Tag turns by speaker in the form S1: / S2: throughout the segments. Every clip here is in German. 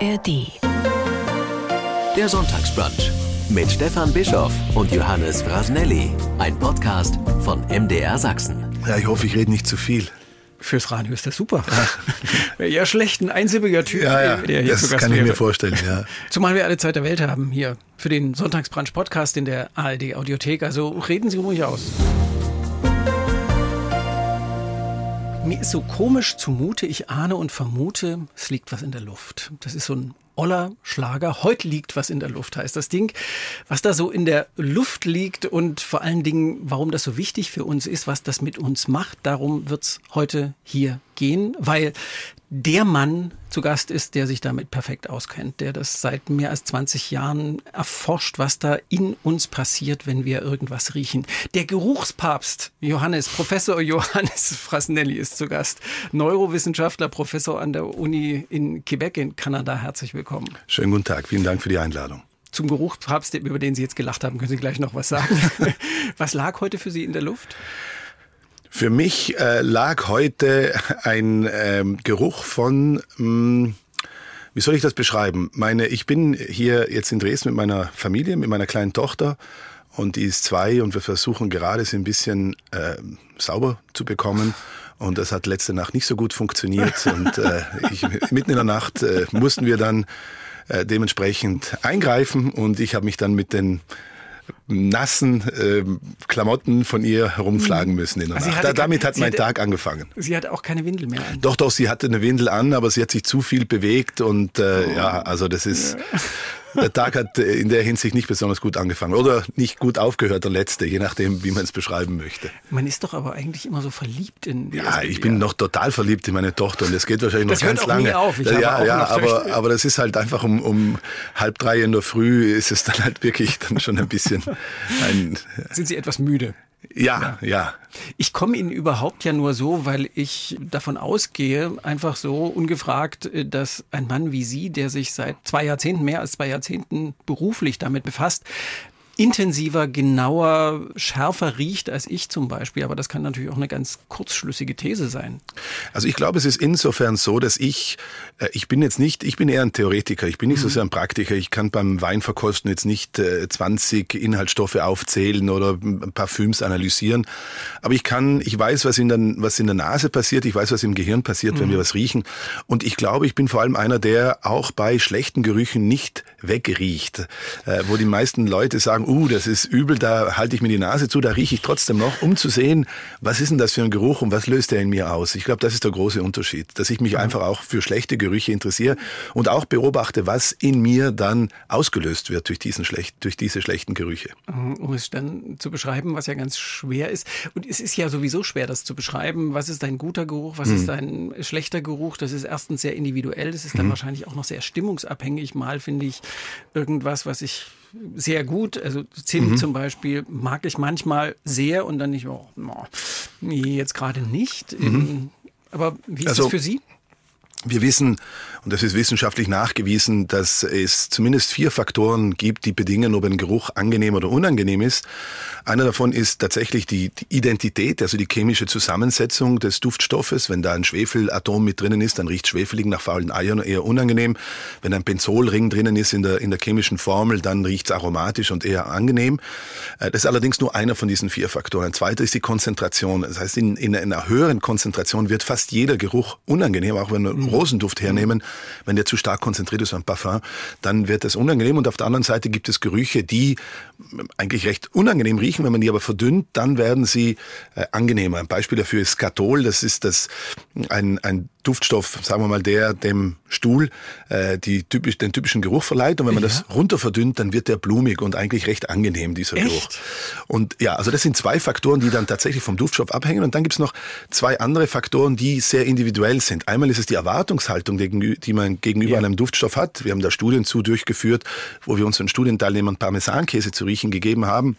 S1: ARD.
S2: Der Sonntagsbrunch mit Stefan Bischoff und Johannes Brasnelli. Ein Podcast von MDR Sachsen.
S3: Ja, ich hoffe, ich rede nicht zu viel.
S4: Fürs Radio ist das super. Wäre ja schlecht, ein einsilbiger Typ,
S3: Ja, ja,
S4: der hier
S3: das
S4: zu Gast
S3: kann ich
S4: wäre.
S3: mir vorstellen, ja.
S4: Zumal wir alle Zeit der Welt haben hier für den Sonntagsbrunch Podcast in der ARD Audiothek. Also reden Sie ruhig aus. Mir ist so komisch zumute, ich ahne und vermute, es liegt was in der Luft. Das ist so ein oller Schlager. Heute liegt was in der Luft, heißt das Ding. Was da so in der Luft liegt und vor allen Dingen, warum das so wichtig für uns ist, was das mit uns macht, darum wird's heute hier gehen, weil der Mann zu Gast ist, der sich damit perfekt auskennt, der das seit mehr als 20 Jahren erforscht, was da in uns passiert, wenn wir irgendwas riechen. Der Geruchspapst Johannes, Professor Johannes Frasnelli ist zu Gast. Neurowissenschaftler, Professor an der Uni in Quebec in Kanada. Herzlich willkommen.
S3: Schönen guten Tag, vielen Dank für die Einladung.
S4: Zum Geruchspapst, über den Sie jetzt gelacht haben, können Sie gleich noch was sagen. was lag heute für Sie in der Luft?
S3: Für mich äh, lag heute ein ähm, Geruch von, mh, wie soll ich das beschreiben? Meine, ich bin hier jetzt in Dresden mit meiner Familie, mit meiner kleinen Tochter und die ist zwei und wir versuchen gerade sie ein bisschen äh, sauber zu bekommen. Und das hat letzte Nacht nicht so gut funktioniert. Und äh, ich, mitten in der Nacht äh, mussten wir dann äh, dementsprechend eingreifen und ich habe mich dann mit den nassen äh, Klamotten von ihr herumschlagen müssen in der
S4: Also
S3: Nacht. Da, damit hat mein
S4: hatte-
S3: Tag angefangen.
S4: Sie hatte auch keine Windel mehr an.
S3: Doch, doch, sie hatte eine Windel an, aber sie hat sich zu viel bewegt und äh,
S4: Oh.
S3: ja, also das ist, der Tag hat äh, in der Hinsicht nicht besonders gut angefangen oder nicht gut aufgehört, der letzte, je nachdem, wie man es beschreiben möchte.
S4: Man ist doch aber eigentlich immer so verliebt in.
S3: Ja, ich bin noch total verliebt in meine Tochter und das geht wahrscheinlich
S4: Das
S3: noch ganz
S4: auch nie
S3: lange.
S4: auf. Ich
S3: ja,
S4: habe auch
S3: ja,
S4: noch
S3: aber, aber das ist halt einfach um, um halb drei in der Früh ist es dann halt wirklich dann schon ein bisschen ein,
S4: Sind Sie etwas müde?
S3: Ja, ja.
S4: Ich komme Ihnen überhaupt ja nur so, weil ich davon ausgehe, einfach so ungefragt, äh, dass ein Mann wie Sie, der sich seit zwei Jahrzehnten, mehr als zwei Jahrzehnten beruflich damit befasst, intensiver, genauer, schärfer riecht als ich zum Beispiel. Aber das kann natürlich auch eine ganz kurzschlüssige These sein.
S3: Also ich glaube, es ist insofern so, dass ich, äh, ich bin jetzt nicht, ich bin eher ein Theoretiker, ich bin nicht so sehr ein Praktiker. Ich kann beim Weinverkosten jetzt nicht äh, 20 Inhaltsstoffe aufzählen oder Parfüms analysieren. Aber ich kann, ich weiß, was in, der, was in der Nase passiert, ich weiß, was im Gehirn passiert, wenn wir was riechen. Und ich glaube, ich bin vor allem einer, der auch bei schlechten Gerüchen nicht wegriecht. Äh, wo die meisten Leute sagen, uh, das ist übel, da halte ich mir die Nase zu, da rieche ich trotzdem noch, um zu sehen, was ist denn das für ein Geruch und was löst der in mir aus. Ich glaube, das ist der große Unterschied, dass ich mich einfach auch für schlechte Gerüche interessiere und auch beobachte, was in mir dann ausgelöst wird durch, diesen schlecht, durch diese schlechten Gerüche.
S4: um es dann zu beschreiben, was ja ganz schwer ist. Und es ist ja sowieso schwer, das zu beschreiben. Was ist ein guter Geruch, was ist ein schlechter Geruch? Das ist erstens sehr individuell, das ist dann wahrscheinlich auch noch sehr stimmungsabhängig. Mal finde ich irgendwas, was ich sehr gut, also Zimt zum Beispiel, mag ich manchmal sehr und dann nicht, oh, nee, jetzt gerade nicht. Ähm, Aber wie ist
S3: Also-
S4: das für Sie?
S3: Wir wissen, und das ist wissenschaftlich nachgewiesen, dass es zumindest vier Faktoren gibt, die bedingen, ob ein Geruch angenehm oder unangenehm ist. Einer davon ist tatsächlich die, die Identität, also die chemische Zusammensetzung des Duftstoffes. Wenn da ein Schwefelatom mit drinnen ist, dann riecht schwefelig nach faulen Eiern eher unangenehm. Wenn ein Benzolring drinnen ist in der, in der chemischen Formel, dann riecht es aromatisch und eher angenehm. Äh, Das ist allerdings nur einer von diesen vier Faktoren. Ein zweiter ist die Konzentration. Das heißt, in, in einer höheren Konzentration wird fast jeder Geruch unangenehm, auch wenn wir Rosenduft hernehmen. Wenn der zu stark konzentriert ist, ein Parfum, dann wird das unangenehm. Und auf der anderen Seite gibt es Gerüche, die eigentlich recht unangenehm riechen. Wenn man die aber verdünnt, dann werden sie äh, angenehmer. Ein Beispiel dafür ist Skatol. Das ist das, ein, ein Duftstoff, sagen wir mal, der dem Stuhl äh, die typisch, den typischen Geruch verleiht. Und wenn man das runter verdünnt, dann wird der blumig und eigentlich recht angenehm, dieser
S4: Echt?
S3: Geruch. Und ja, also das sind zwei Faktoren, die dann tatsächlich vom Duftstoff abhängen. Und dann gibt's noch zwei andere Faktoren, die sehr individuell sind. Einmal ist es die Erwartungshaltung, die die man gegenüber
S4: Ja.
S3: einem Duftstoff hat. Wir haben da Studien zu durchgeführt, wo wir unseren Studienteilnehmern Parmesankäse zu riechen gegeben haben.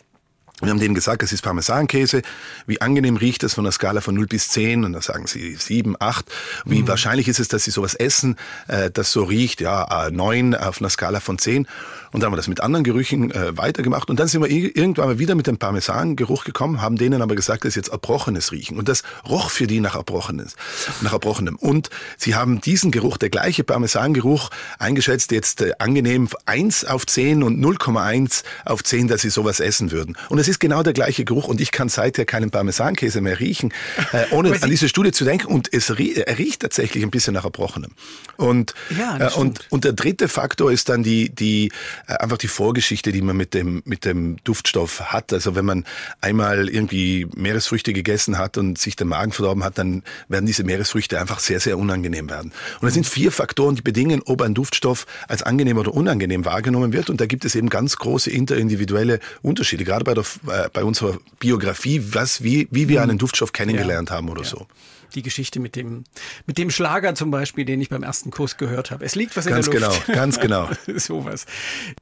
S3: Wir haben denen gesagt, das ist Parmesankäse. Wie angenehm riecht es von der Skala von 0 bis 10? Und da sagen sie 7, 8. Wie mhm. wahrscheinlich ist es, dass sie sowas essen, äh, das so riecht? Ja, 9 auf einer Skala von 10. Und dann haben wir das mit anderen Gerüchen äh, weitergemacht. Und dann sind wir irgendwann mal wieder mit dem Parmesangeruch gekommen, haben denen aber gesagt, das ist jetzt Erbrochenes riechen. Und das roch für die nach Erbrochenes, nach Erbrochenem. Und sie haben diesen Geruch, der gleiche Parmesangeruch, eingeschätzt jetzt äh, angenehm 1 auf 10 und 0,1 auf 10, dass sie sowas essen würden. Und es ist genau der gleiche Geruch. Und ich kann seither keinen Parmesankäse mehr riechen, äh, ohne an diese Studie zu denken. Und es er riecht tatsächlich ein bisschen nach Erbrochenem. Und, ja, äh, und, und der dritte Faktor ist dann die, die einfach die Vorgeschichte, die man mit dem, mit dem Duftstoff hat. Also wenn man einmal irgendwie Meeresfrüchte gegessen hat und sich den Magen verdorben hat, dann werden diese Meeresfrüchte einfach sehr, sehr unangenehm werden. Und es sind vier Faktoren, die bedingen, ob ein Duftstoff als angenehm oder unangenehm wahrgenommen wird. Und da gibt es eben ganz große interindividuelle Unterschiede, gerade bei, der, äh, bei unserer Biografie, was, wie, wie wir mhm. einen Duftstoff kennengelernt ja. haben oder ja. so
S4: die Geschichte mit dem, mit dem Schlager zum Beispiel, den ich beim ersten Kurs gehört habe. Es liegt was in
S3: ganz
S4: der Luft.
S3: Ganz genau, ganz
S4: genau. Sowas.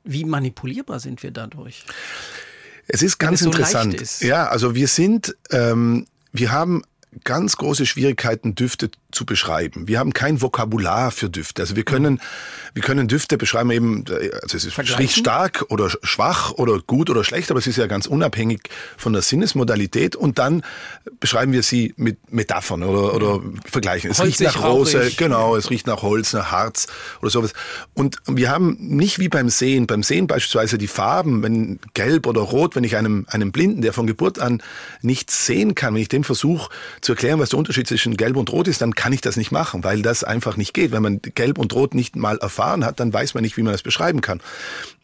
S4: Wie manipulierbar sind wir dadurch?
S3: Es ist ganz es interessant. So ja, also wir sind, ähm, wir haben ganz große Schwierigkeiten, Düfte zu beschreiben. Wir haben kein Vokabular für Düfte. Also wir können, wir können Düfte beschreiben eben, also es ist riecht stark oder schwach oder gut oder schlecht, aber es ist ja ganz unabhängig von der Sinnesmodalität und dann beschreiben wir sie mit Metaphern oder, oder vergleichen. Es Holzig, riecht nach Rose, rauchig. genau, es riecht nach Holz, nach Harz oder sowas. Und wir haben nicht wie beim Sehen, beim Sehen beispielsweise die Farben, wenn gelb oder rot, wenn ich einem, einem Blinden, der von Geburt an nichts sehen kann, wenn ich dem versuche zu erklären, was der Unterschied zwischen gelb und rot ist, dann kann ich das nicht machen, weil das einfach nicht geht. Wenn man Gelb und Rot nicht mal erfahren hat, dann weiß man nicht, wie man das beschreiben kann.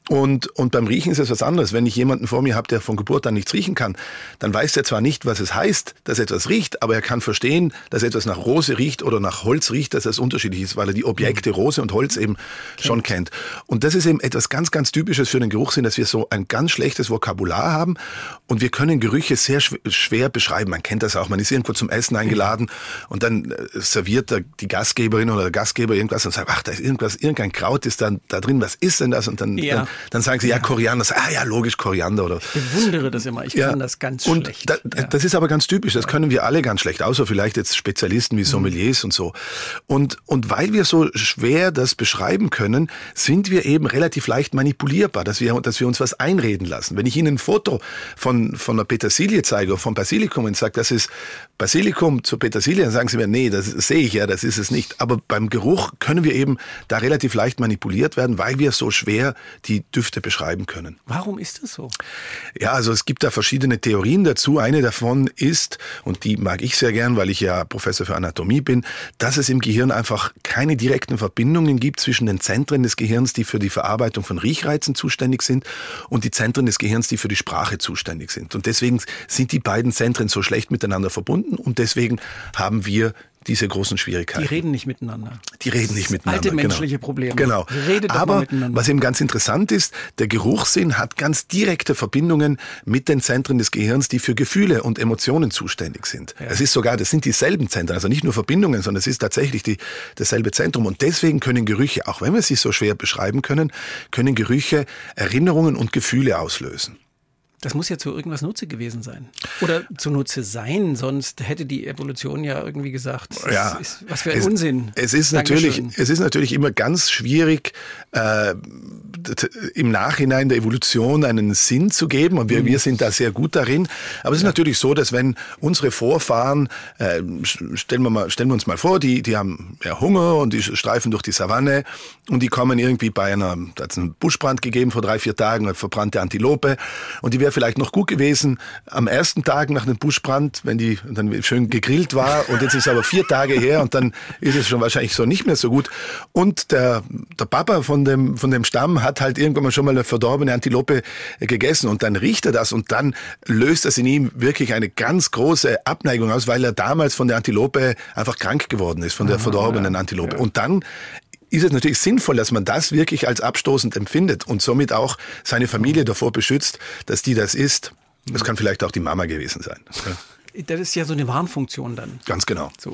S3: Und, und beim Riechen ist es was anderes. Wenn ich jemanden vor mir habe, der von Geburt an nichts riechen kann, dann weiß er zwar nicht, was es heißt, dass etwas riecht, aber er kann verstehen, dass etwas nach Rose riecht oder nach Holz riecht, dass das unterschiedlich ist, weil er die Objekte mhm. Rose und Holz eben kennt. schon kennt. Und das ist eben etwas ganz, ganz Typisches für den Geruchssinn, dass wir so ein ganz schlechtes Vokabular haben und wir können Gerüche sehr schwer beschreiben. Man kennt das auch. Man ist irgendwo zum Essen eingeladen und dann äh, serviert die Gastgeberin oder der Gastgeber irgendwas und sagt, ach, da ist irgendwas, irgendein Kraut ist da, da drin, was ist denn das? Und dann, ja. dann dann sagen sie, ja, Koriander. Ah ja, logisch, Koriander. Oder,
S4: ich bewundere das immer. Ich ja. kann das ganz
S3: und
S4: schlecht.
S3: Da, ja. Das ist aber ganz typisch. Das können wir alle ganz schlecht. Außer vielleicht jetzt Spezialisten wie Sommeliers mhm. und so. Und, und weil wir so schwer das beschreiben können, sind wir eben relativ leicht manipulierbar, dass wir, dass wir uns was einreden lassen. Wenn ich Ihnen ein Foto von, von einer Petersilie zeige oder von Basilikum und sage, das ist Basilikum zur Petersilie, dann sagen Sie mir, nee, das sehe ich ja, das ist es nicht. Aber beim Geruch können wir eben da relativ leicht manipuliert werden, weil wir so schwer die Düfte beschreiben können.
S4: Warum ist das so?
S3: Ja, also es gibt da verschiedene Theorien dazu. Eine davon ist, und die mag ich sehr gern, weil ich ja Professor für Anatomie bin, dass es im Gehirn einfach keine direkten Verbindungen gibt zwischen den Zentren des Gehirns, die für die Verarbeitung von Riechreizen zuständig sind, und die Zentren des Gehirns, die für die Sprache zuständig sind. Und deswegen sind die beiden Zentren so schlecht miteinander verbunden und deswegen haben wir diese großen Schwierigkeiten.
S4: Die reden nicht miteinander.
S3: Die reden nicht miteinander.
S4: Alte genau. menschliche. Probleme.
S3: Genau. Redet Aber was eben ganz interessant ist, der Geruchssinn hat ganz direkte Verbindungen mit den Zentren des Gehirns, die für Gefühle und Emotionen zuständig sind. Ja. Es ist sogar, das sind dieselben Zentren, also nicht nur Verbindungen, sondern es ist tatsächlich die, dasselbe Zentrum. Und deswegen können Gerüche, auch wenn wir sie so schwer beschreiben können, können Gerüche Erinnerungen und Gefühle auslösen.
S4: Das muss ja zu irgendwas Nutze gewesen sein. Oder zu Nutze sein, sonst hätte die Evolution ja irgendwie gesagt,
S3: ja,
S4: ist, was für ein es, Unsinn.
S3: Es ist, natürlich, es ist natürlich immer ganz schwierig, äh, im Nachhinein der Evolution einen Sinn zu geben. Und wir, mhm. wir sind da sehr gut darin. Aber es ist ja. natürlich so, dass wenn unsere Vorfahren, äh, stellen, wir mal, stellen wir uns mal vor, die, die haben ja Hunger und die streifen durch die Savanne und die kommen irgendwie bei einer, da hat es einen Buschbrand gegeben vor drei, vier Tagen, eine verbrannte Antilope und die wäre vielleicht noch gut gewesen am ersten Tag nach dem Buschbrand, wenn die dann schön gegrillt war und jetzt ist aber vier Tage her und dann ist es schon wahrscheinlich so nicht mehr so gut. Und der, der Papa von dem, von dem Stamm hat halt irgendwann mal schon mal eine verdorbene Antilope gegessen und dann riecht er das und dann löst das in ihm wirklich eine ganz große Abneigung aus, weil er damals von der Antilope einfach krank geworden ist, von der verdorbenen Antilope. Und dann ist es natürlich sinnvoll, dass man das wirklich als abstoßend empfindet und somit auch seine Familie davor beschützt, dass die das ist. Das kann vielleicht auch die Mama gewesen sein.
S4: Das ist ja so eine Warnfunktion dann.
S3: Ganz genau.
S4: So,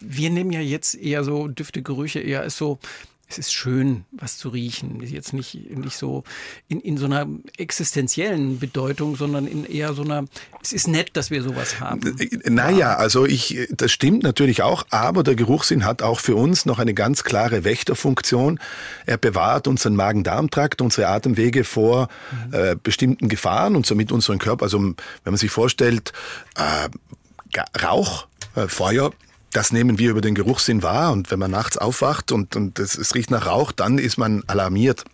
S4: wir nehmen ja jetzt eher so Düfte, Gerüche eher als so es ist schön, was zu riechen. Jetzt nicht, nicht so in, in so einer existenziellen Bedeutung, sondern in eher so einer, es ist nett, dass wir sowas haben.
S3: Naja, also ich, das stimmt natürlich auch, aber der Geruchssinn hat auch für uns noch eine ganz klare Wächterfunktion. Er bewahrt unseren Magen-Darm-Trakt, unsere Atemwege vor mhm. äh, bestimmten Gefahren und somit unseren Körper. Also wenn man sich vorstellt, äh, Rauch, äh, Feuer, das nehmen wir über den Geruchssinn wahr. Und wenn man nachts aufwacht und, und es, es riecht nach Rauch, dann ist man alarmiert.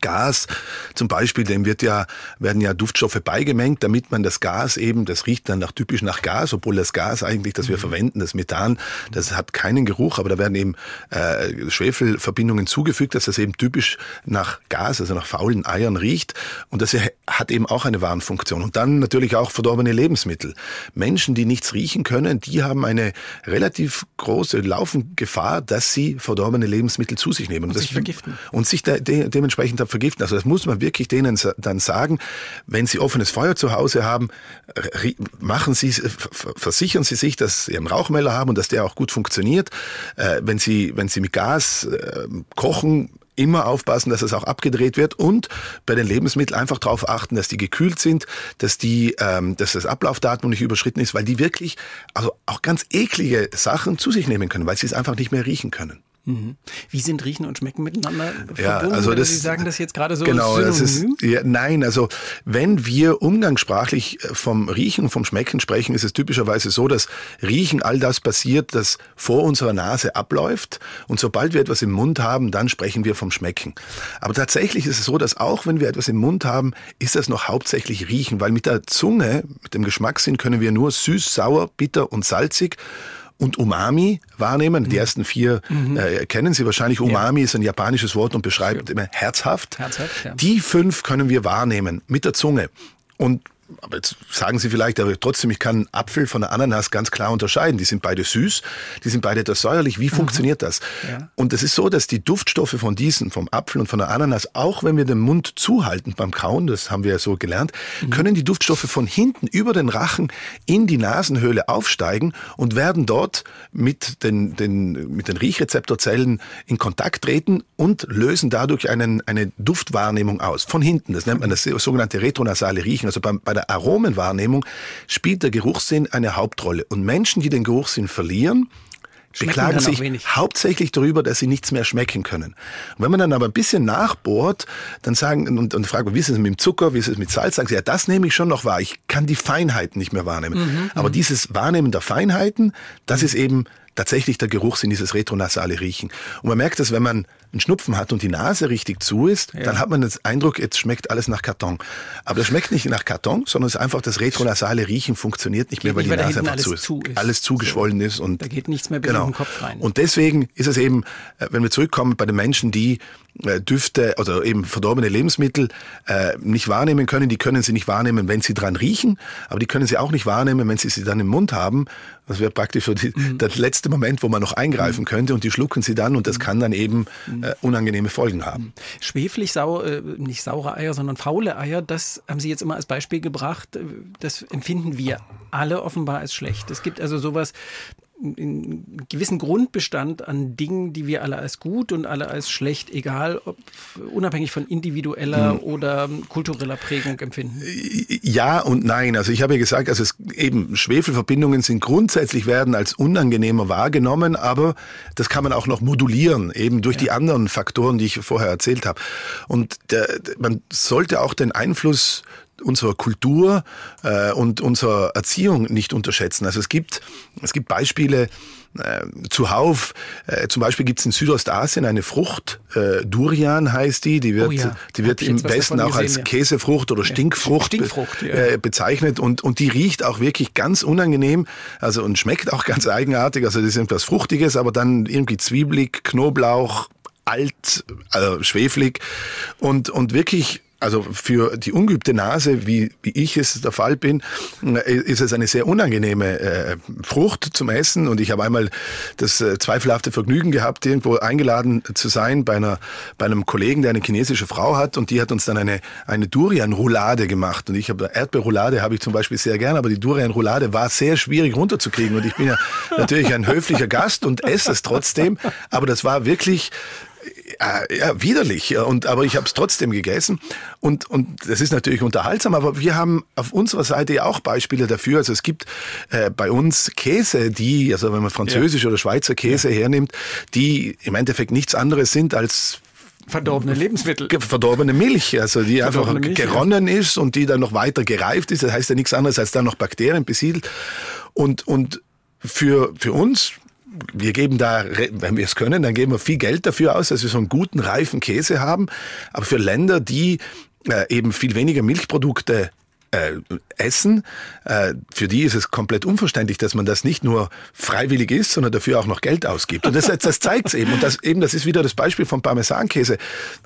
S3: Gas zum Beispiel, dem wird ja, werden ja Duftstoffe beigemengt, damit man das Gas eben, das riecht dann nach, typisch nach Gas, obwohl das Gas eigentlich, das wir mhm. verwenden, das Methan, das hat keinen Geruch, aber da werden eben äh, Schwefelverbindungen zugefügt, dass das eben typisch nach Gas, also nach faulen Eiern riecht. Und das hat eben auch eine Warnfunktion. Und dann natürlich auch verdorbene Lebensmittel. Menschen, die nichts riechen können, die haben eine relativ große Laufengefahr, dass sie verdorbene Lebensmittel zu sich nehmen.
S4: Und, und sich vergiften.
S3: Und sich de de dementsprechend entsprechend vergiften. Also das muss man wirklich denen dann sagen. Wenn Sie offenes Feuer zu Hause haben, machen Sie, versichern Sie sich, dass Sie einen Rauchmelder haben und dass der auch gut funktioniert. Äh, wenn Sie, wenn Sie mit Gas äh, kochen, immer aufpassen, dass es auch abgedreht wird und bei den Lebensmitteln einfach darauf achten, dass die gekühlt sind, dass die, ähm, dass das Ablaufdatum nicht überschritten ist, weil die wirklich also auch ganz eklige Sachen zu sich nehmen können, weil sie es einfach nicht mehr riechen können.
S4: Mhm. Wie sind Riechen und Schmecken miteinander
S3: ja, verbunden? Also das,
S4: Sie sagen das jetzt gerade so
S3: Genau, das ist, ja, nein, also wenn wir umgangssprachlich äh, vom Riechen und vom Schmecken sprechen, ist es typischerweise so, dass Riechen all das passiert, das vor unserer Nase abläuft und sobald wir etwas im Mund haben, dann sprechen wir vom Schmecken. Aber tatsächlich ist es so, dass auch wenn wir etwas im Mund haben, ist das noch hauptsächlich Riechen, weil mit der Zunge, mit dem Geschmackssinn können wir nur süß, sauer, bitter und salzig und Umami wahrnehmen. Mhm. Die ersten vier mhm. äh, kennen Sie wahrscheinlich. Umami ja. ist ein japanisches Wort und beschreibt immer herzhaft. herzhaft ja. Die fünf können wir wahrnehmen mit der Zunge. Und aber jetzt sagen Sie vielleicht, aber trotzdem, ich kann Apfel von der Ananas ganz klar unterscheiden. Die sind beide süß, die sind beide etwas säuerlich. Wie mhm. funktioniert das? Ja. Und es ist so, dass die Duftstoffe von diesen, vom Apfel und von der Ananas, auch wenn wir den Mund zuhalten beim Kauen, das haben wir ja so gelernt, mhm. können die Duftstoffe von hinten über den Rachen in die Nasenhöhle aufsteigen und werden dort mit den, den, mit den Riechrezeptorzellen in Kontakt treten und lösen dadurch einen, eine Duftwahrnehmung aus. Von hinten. Das nennt man das sogenannte retronasale Riechen. Also beim, bei der Aromenwahrnehmung spielt der Geruchssinn eine Hauptrolle. Und Menschen, die den Geruchssinn verlieren, beklagen sich hauptsächlich darüber, dass sie nichts mehr schmecken können. Und wenn man dann aber ein bisschen nachbohrt, dann sagen und, und fragt, wie ist es mit dem Zucker, wie ist es mit Salz, sagen sie, ja, das nehme ich schon noch wahr. Ich kann die Feinheiten nicht mehr wahrnehmen. Mhm, aber mhm. dieses Wahrnehmen der Feinheiten, das mhm. ist eben tatsächlich der Geruchssinn, dieses retronasale Riechen. Und man merkt das, wenn man einen Schnupfen hat und die Nase richtig zu ist, ja. dann hat man den Eindruck, jetzt schmeckt alles nach Karton. Aber das schmeckt nicht nach Karton, sondern es ist einfach das retronasale Riechen funktioniert nicht mehr, weil nicht, die Nase einfach zu ist. zu ist. Alles zugeschwollen so. ist. Und
S4: da geht nichts mehr bis genau. in den Kopf rein.
S3: Und deswegen ist es eben, äh, wenn wir zurückkommen bei den Menschen, die äh, Düfte oder eben verdorbene Lebensmittel äh, nicht wahrnehmen können, die können sie nicht wahrnehmen, wenn sie dran riechen, aber die können sie auch nicht wahrnehmen, wenn sie sie dann im Mund haben. Das wäre praktisch so die, mhm. der letzte Moment, wo man noch eingreifen mhm. könnte und die schlucken sie dann und das mhm. kann dann eben mhm äh, unangenehme Folgen haben.
S4: Schwefelig sau, äh, nicht saure Eier, sondern faule Eier, das haben Sie jetzt immer als Beispiel gebracht. Das empfinden wir alle offenbar als schlecht. Es gibt also sowas, einen gewissen Grundbestand an Dingen, die wir alle als gut und alle als schlecht, egal ob unabhängig von individueller hm. oder kultureller Prägung empfinden?
S3: Ja und nein. Also ich habe ja gesagt, also es eben Schwefelverbindungen sind grundsätzlich werden als unangenehmer wahrgenommen, aber das kann man auch noch modulieren, eben durch ja. die anderen Faktoren, die ich vorher erzählt habe. Und der, man sollte auch den Einfluss unserer Kultur äh, und unserer Erziehung nicht unterschätzen. Also es gibt, es gibt Beispiele, äh, zuhauf. Äh, zum Beispiel gibt es in Südostasien eine Frucht, äh, Durian heißt die, die wird, oh ja. die wird im Westen auch als ja. Käsefrucht oder Stinkfrucht, Stinkfrucht ja. äh, bezeichnet und, und die riecht auch wirklich ganz unangenehm, also und schmeckt auch ganz eigenartig, also das ist etwas Fruchtiges, aber dann irgendwie zwiebelig, Knoblauch, alt, also schweflig und, und wirklich also für die ungeübte Nase, wie, wie ich es der Fall bin, äh, ist es eine sehr unangenehme äh, Frucht zum Essen. Und ich habe einmal das äh, zweifelhafte Vergnügen gehabt, irgendwo eingeladen zu sein bei, einer, bei einem Kollegen, der eine chinesische Frau hat. Und die hat uns dann eine, eine Durian-Roulade gemacht. Und ich habe Erdbeerroulade habe ich zum Beispiel sehr gern, aber die Durian-Roulade war sehr schwierig runterzukriegen. Und ich bin ja natürlich ein höflicher Gast und esse es trotzdem. Aber das war wirklich äh, ja, widerlich. Und, aber ich habe es trotzdem gegessen. Und, und das ist natürlich unterhaltsam, aber wir haben auf unserer Seite auch Beispiele dafür. Also es gibt äh, bei uns Käse, die, also wenn man französisch ja. oder Schweizer Käse ja. hernimmt, die im Endeffekt nichts anderes sind als
S4: verdorbene Lebensmittel.
S3: Verdorbene Milch, also die verdorbene einfach Milch, geronnen ja. ist und die dann noch weiter gereift ist. Das heißt ja nichts anderes, als da noch Bakterien besiedelt. Und, und für, für uns, wir geben da, wenn wir es können, dann geben wir viel Geld dafür aus, dass wir so einen guten, reifen Käse haben. Aber für Länder, die äh, eben viel weniger Milchprodukte äh, essen. Äh, für die ist es komplett unverständlich, dass man das nicht nur freiwillig isst, sondern dafür auch noch Geld ausgibt. Und das, das zeigt es eben. Und das eben, das ist wieder das Beispiel vom Parmesankäse.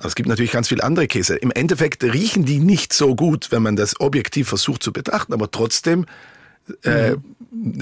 S3: Es gibt natürlich ganz viele andere Käse. Im Endeffekt riechen die nicht so gut, wenn man das objektiv versucht zu betrachten, aber trotzdem äh, mhm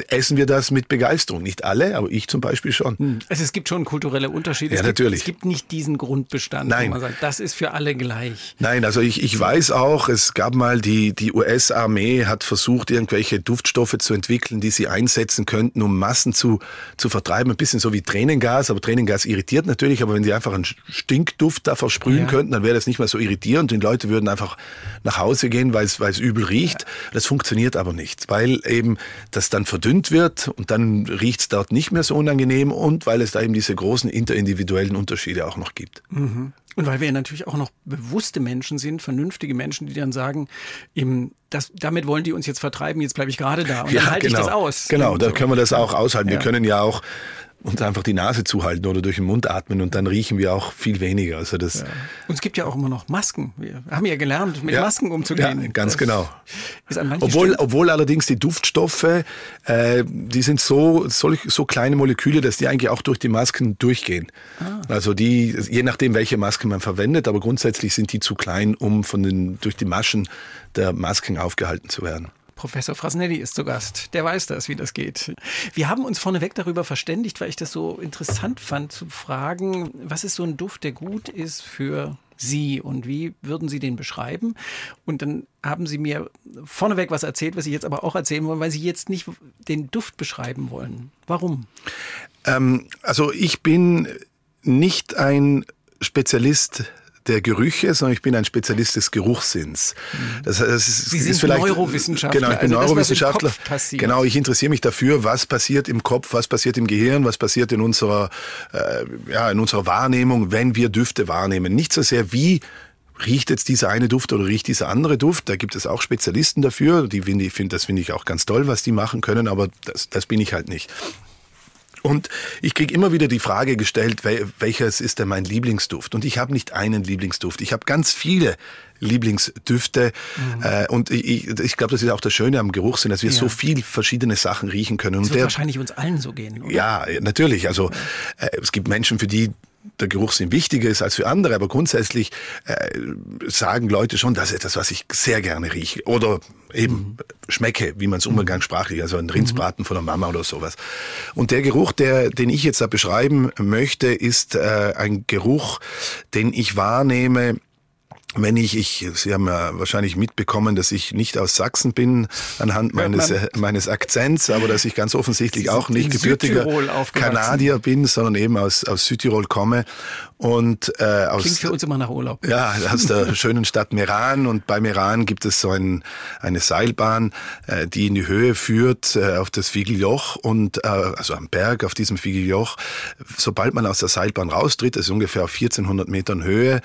S3: essen wir das mit Begeisterung. Nicht alle, aber ich zum Beispiel schon. Hm.
S4: Also es gibt schon kulturelle Unterschiede.
S3: Ja,
S4: es
S3: natürlich.
S4: Gibt, es gibt nicht diesen Grundbestand,
S3: Nein. wo
S4: man sagt, das ist für alle gleich.
S3: Nein, also ich, ich weiß auch, es gab mal die, die US-Armee hat versucht, irgendwelche Duftstoffe zu entwickeln, die sie einsetzen könnten, um Massen zu, zu vertreiben. Ein bisschen so wie Tränengas, aber Tränengas irritiert natürlich, aber wenn sie einfach einen Stinkduft da versprühen ja. könnten, dann wäre das nicht mehr so irritierend und die Leute würden einfach nach Hause gehen, weil es, weil es übel riecht. Ja. Das funktioniert aber nicht, weil eben das dann verdünnt wird und dann riecht es dort nicht mehr so unangenehm und weil es da eben diese großen interindividuellen Unterschiede auch noch gibt.
S4: Mhm. Und weil wir natürlich auch noch bewusste Menschen sind, vernünftige Menschen, die dann sagen, eben, das, damit wollen die uns jetzt vertreiben, jetzt bleibe ich gerade da und
S3: ja,
S4: dann halte
S3: genau.
S4: ich das aus.
S3: Genau, da können wir das auch aushalten. Ja. Wir können ja auch uns einfach die Nase zuhalten oder durch den Mund atmen und dann riechen wir auch viel weniger. Also das
S4: ja. Und es gibt ja auch immer noch Masken. Wir haben ja gelernt, mit ja, Masken umzugehen.
S3: Ja, ganz das genau. obwohl, obwohl allerdings die Duftstoffe, äh, die sind so, so, so kleine Moleküle, dass die eigentlich auch durch die Masken durchgehen. Ah. Also die, je nachdem, welche Maske man verwendet, aber grundsätzlich sind die zu klein, um von den, durch die Maschen der Masken aufgehalten zu werden.
S4: Professor Frasnelli ist zu Gast. Der weiß das, wie das geht. Wir haben uns vorneweg darüber verständigt, weil ich das so interessant fand, zu fragen, was ist so ein Duft, der gut ist für Sie und wie würden Sie den beschreiben? Und dann haben Sie mir vorneweg was erzählt, was Sie jetzt aber auch erzählen wollen, weil Sie jetzt nicht den Duft beschreiben wollen. Warum?
S3: Ähm, also ich bin nicht ein Spezialist der Gerüche, sondern ich bin ein Spezialist des Geruchssinns.
S4: Mhm. Das heißt, Sie sind ist vielleicht, Neurowissenschaftler.
S3: Genau, ich bin also Neurowissenschaftler. genau, ich interessiere mich dafür, was passiert im Kopf, was passiert im Gehirn, was passiert in unserer, äh, ja, in unserer Wahrnehmung, wenn wir Düfte wahrnehmen. Nicht so sehr wie riecht jetzt dieser eine Duft oder riecht dieser andere Duft. Da gibt es auch Spezialisten dafür. Die finde ich, find, das finde ich auch ganz toll, was die machen können, aber das, das bin ich halt nicht. Und ich kriege immer wieder die Frage gestellt, welches ist denn mein Lieblingsduft? Und ich habe nicht einen Lieblingsduft. Ich habe ganz viele Lieblingsdüfte. Mhm. Äh, und ich, ich glaube, das ist auch das Schöne am Geruchssinn, dass wir ja. so viel verschiedene Sachen riechen können.
S4: Das wird der, wahrscheinlich uns allen so gehen, oder?
S3: Ja, natürlich. Also äh, es gibt Menschen, für die der Geruchssinn wichtiger ist als für andere, aber grundsätzlich äh, sagen Leute schon, das ist etwas, was ich sehr gerne rieche oder eben mhm. schmecke, wie man es umgangssprachlich, also ein Rindsbraten mhm. von der Mama oder sowas. Und der Geruch, der, den ich jetzt da beschreiben möchte, ist äh, ein Geruch, den ich wahrnehme wenn ich, ich, Sie haben ja wahrscheinlich mitbekommen, dass ich nicht aus Sachsen bin anhand meines, äh, meines Akzents, aber dass ich ganz offensichtlich auch nicht gebürtiger Kanadier bin, sondern eben aus, aus Südtirol komme. Und,
S4: äh, aus, Klingt für uns immer nach Urlaub.
S3: Ja, aus der schönen Stadt Meran. Und bei Meran gibt es so ein, eine Seilbahn, äh, die in die Höhe führt, äh, auf das Fiegeljoch und äh, also am Berg auf diesem Fiegeljoch. Sobald man aus der Seilbahn raustritt, das ist ungefähr auf 1400 Metern Höhe,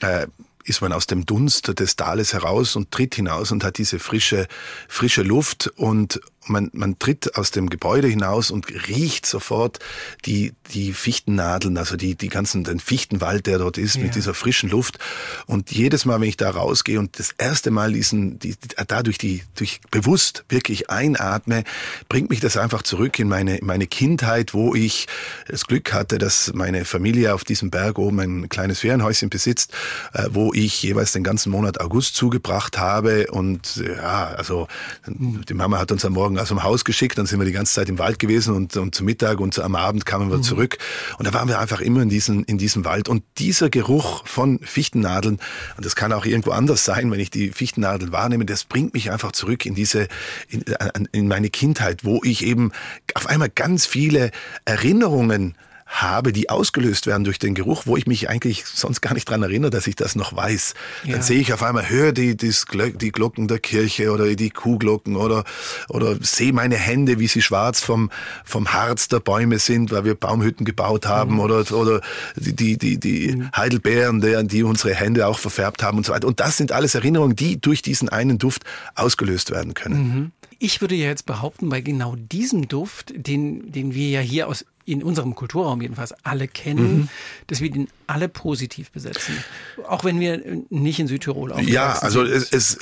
S3: äh, ist man aus dem Dunst des Tales heraus und tritt hinaus und hat diese frische, frische Luft und man, man tritt aus dem Gebäude hinaus und riecht sofort die, die Fichtennadeln, also die, die ganzen, den Fichtenwald, der dort ist, ja. mit dieser frischen Luft. Und jedes Mal, wenn ich da rausgehe und das erste Mal diesen, die, dadurch die, durch bewusst wirklich einatme, bringt mich das einfach zurück in meine, in meine Kindheit, wo ich das Glück hatte, dass meine Familie auf diesem Berg oben ein kleines Ferienhäuschen besitzt, äh, wo ich jeweils den ganzen Monat August zugebracht habe. Und ja, also die Mama hat uns am Morgen aus dem Haus geschickt, dann sind wir die ganze Zeit im Wald gewesen und, und zum Mittag und am Abend kamen wir mhm. zurück. Und da waren wir einfach immer in, diesen, in diesem Wald. Und dieser Geruch von Fichtennadeln, und das kann auch irgendwo anders sein, wenn ich die Fichtennadeln wahrnehme, das bringt mich einfach zurück in diese, in, in meine Kindheit, wo ich eben auf einmal ganz viele Erinnerungen habe, die ausgelöst werden durch den Geruch, wo ich mich eigentlich sonst gar nicht dran erinnere, dass ich das noch weiß. Ja. Dann sehe ich auf einmal, höre die, die, die Glocken der Kirche oder die Kuhglocken oder, oder sehe meine Hände, wie sie schwarz vom, vom Harz der Bäume sind, weil wir Baumhütten gebaut haben mhm. oder, oder die, die, die, die mhm. Heidelbeeren, die, die unsere Hände auch verfärbt haben und so weiter. Und das sind alles Erinnerungen, die durch diesen einen Duft ausgelöst werden können. Mhm.
S4: Ich würde ja jetzt behaupten, bei genau diesem Duft, den, den wir ja hier aus in unserem Kulturraum jedenfalls alle kennen, mhm. dass wir den alle positiv besetzen. Auch wenn wir nicht in Südtirol
S3: aufgewachsen Ja, also es, es,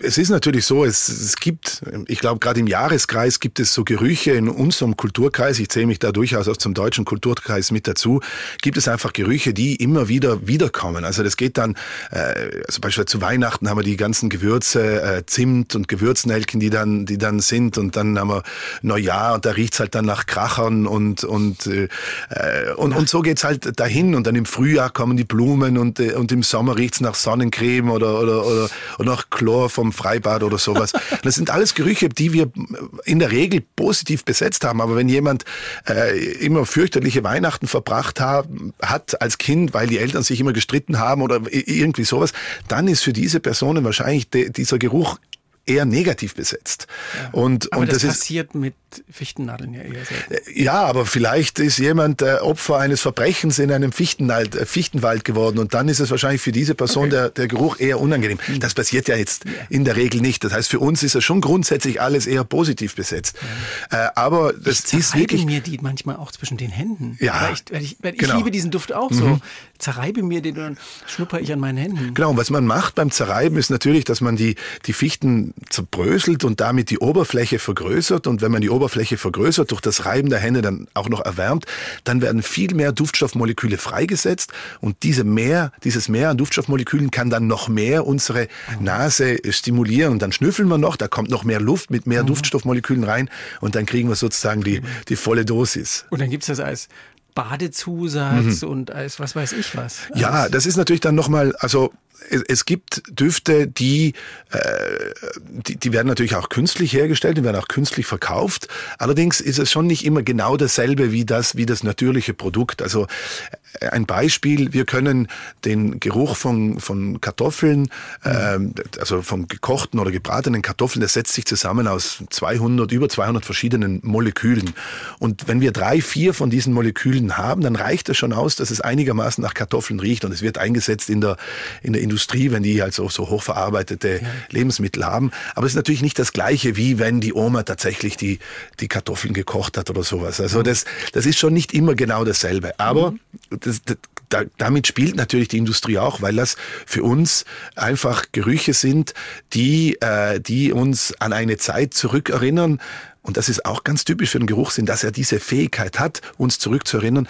S3: es ist natürlich so, es, es gibt, ich glaube gerade im Jahreskreis gibt es so Gerüche in unserem Kulturkreis, ich zähle mich da durchaus auch zum deutschen Kulturkreis mit dazu, gibt es einfach Gerüche, die immer wieder wiederkommen. Also das geht dann, äh, also beispielsweise zu Weihnachten haben wir die ganzen Gewürze, äh, Zimt und Gewürznelken, die dann, die dann sind und dann haben wir Neujahr und da riecht's halt dann nach Krachern und, und und, äh, und, und so geht's halt dahin. Und dann im Frühjahr kommen die Blumen und, äh, und im Sommer riecht's nach Sonnencreme oder, oder, oder, oder nach Chlor vom Freibad oder sowas. Das sind alles Gerüche, die wir in der Regel positiv besetzt haben. Aber wenn jemand äh, immer fürchterliche Weihnachten verbracht hat, hat als Kind, weil die Eltern sich immer gestritten haben oder irgendwie sowas, dann ist für diese Personen wahrscheinlich de, dieser Geruch eher negativ besetzt.
S4: Ja. Und, aber und das, das passiert mit Fichtennadeln ja eher selten.
S3: Äh, ja, aber vielleicht ist jemand äh, Opfer eines Verbrechens in einem Fichtenwald, äh, Fichtenwald geworden und dann ist es wahrscheinlich für diese Person okay. der, der Geruch eher unangenehm. Mhm. Das passiert ja jetzt ja. in der Regel nicht. Das heißt, für uns ist es schon grundsätzlich alles eher positiv besetzt. Ja. Äh, aber das
S4: ich
S3: ist wirklich
S4: mir die manchmal auch zwischen den Händen.
S3: Ja,
S4: weil ich, weil ich, weil ich genau. liebe diesen Duft auch mhm. so. Zerreibe mir den und dann schnupper ich an meinen Händen.
S3: Genau, und was man macht beim Zerreiben ist natürlich, dass man die, die Fichten zerbröselt und damit die Oberfläche vergrößert. Und wenn man die Oberfläche vergrößert, durch das Reiben der Hände dann auch noch erwärmt, dann werden viel mehr Duftstoffmoleküle freigesetzt. Und diese mehr, dieses Mehr an Duftstoffmolekülen kann dann noch mehr unsere Nase stimulieren. Und dann schnüffeln wir noch, da kommt noch mehr Luft mit mehr mhm. Duftstoffmolekülen rein. Und dann kriegen wir sozusagen die, die volle Dosis.
S4: Und dann gibt's das als Badezusatz mhm. und als was weiß ich was.
S3: Ja, das ist natürlich dann nochmal, also es, gibt Düfte, die, äh, die, die werden natürlich auch künstlich hergestellt, die werden auch künstlich verkauft. Allerdings ist es schon nicht immer genau dasselbe wie das, wie das natürliche Produkt. Also äh, ein Beispiel, wir können den Geruch von, von Kartoffeln, äh, also von gekochten oder gebratenen Kartoffeln, der setzt sich zusammen aus 200, über 200 verschiedenen Molekülen. Und wenn wir drei, vier von diesen Molekülen haben, dann reicht es schon aus, dass es einigermaßen nach Kartoffeln riecht und es wird eingesetzt in der, in der Industrie, wenn die halt so, so hochverarbeitete ja. Lebensmittel haben. Aber es ist natürlich nicht das Gleiche, wie wenn die Oma tatsächlich die, die Kartoffeln gekocht hat oder sowas. Also das, das ist schon nicht immer genau dasselbe. Aber mhm. das, das, da, damit spielt natürlich die Industrie auch, weil das für uns einfach Gerüche sind, die, äh, die uns an eine Zeit zurückerinnern, und das ist auch ganz typisch für den Geruchssinn, dass er diese Fähigkeit hat, uns zurückzuerinnern.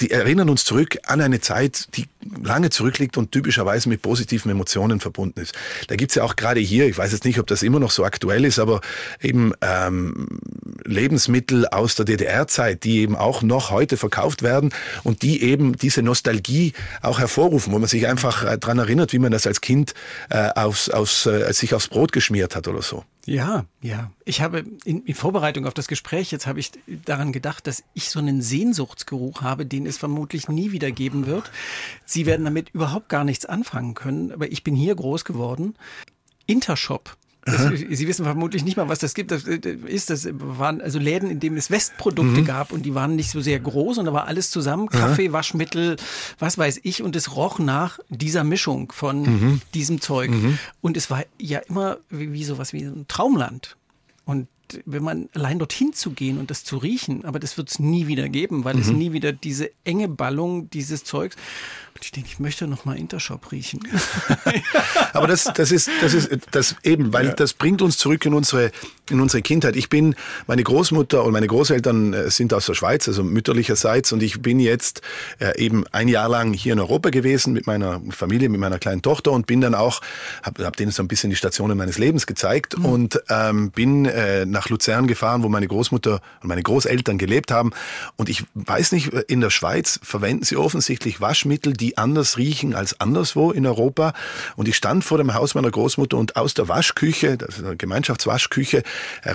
S3: Die erinnern uns zurück an eine Zeit, die lange zurückliegt und typischerweise mit positiven Emotionen verbunden ist. Da gibt's ja auch gerade hier, ich weiß jetzt nicht, ob das immer noch so aktuell ist, aber eben ähm, Lebensmittel aus der DDR-Zeit, die eben auch noch heute verkauft werden und die eben diese Nostalgie auch hervorrufen, wo man sich einfach äh, dran erinnert, wie man das als Kind äh, aufs, aufs, äh, sich aufs Brot geschmiert hat oder so.
S4: Ja, ja. Ich habe in, in, Vorbereitung auf das Gespräch, jetzt habe ich daran gedacht, dass ich so einen Sehnsuchtsgeruch habe, den es vermutlich nie wieder geben wird. Sie werden damit überhaupt gar nichts anfangen können, aber ich bin hier groß geworden. Intershop das, Sie wissen vermutlich nicht mal, was das gibt. Das äh, ist, das waren also Läden, in denen es Westprodukte mhm. gab und die waren nicht so sehr groß und da war alles zusammen. Kaffee, mhm. Waschmittel, was weiß ich. Und es roch nach dieser Mischung von mhm. diesem Zeug. Mhm. Und es war ja immer wie, wie sowas wie ein Traumland. Und wenn man allein dorthin zu gehen und das zu riechen, aber das wird es nie wieder geben, weil mhm. es nie wieder diese enge Ballung dieses Zeugs. Und ich denke, ich möchte noch mal Intershop riechen.
S3: aber das, das ist, das ist, das eben, weil ja. das bringt uns zurück in unsere, in unsere Kindheit. Ich bin, meine Großmutter und meine Großeltern äh, sind aus der Schweiz, also mütterlicherseits, und ich bin jetzt äh, eben ein Jahr lang hier in Europa gewesen mit meiner Familie, mit meiner kleinen Tochter und bin dann auch, habe hab denen so ein bisschen die Stationen meines Lebens gezeigt mhm. und ähm, bin äh, nach nach Luzern gefahren, wo meine Großmutter und meine Großeltern gelebt haben. Und ich weiß nicht, in der Schweiz verwenden sie offensichtlich Waschmittel, die anders riechen als anderswo in Europa. Und ich stand vor dem Haus meiner Großmutter und aus der Waschküche, der Gemeinschaftswaschküche,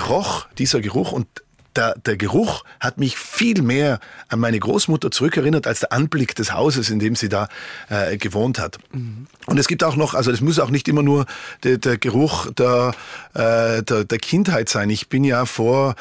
S3: roch dieser Geruch und der, der Geruch hat mich viel mehr an meine Großmutter zurückerinnert als der Anblick des Hauses, in dem sie da äh, gewohnt hat. Mhm. Und es gibt auch noch, also es muss auch nicht immer nur der, der Geruch der, äh, der, der Kindheit sein. Ich bin ja vor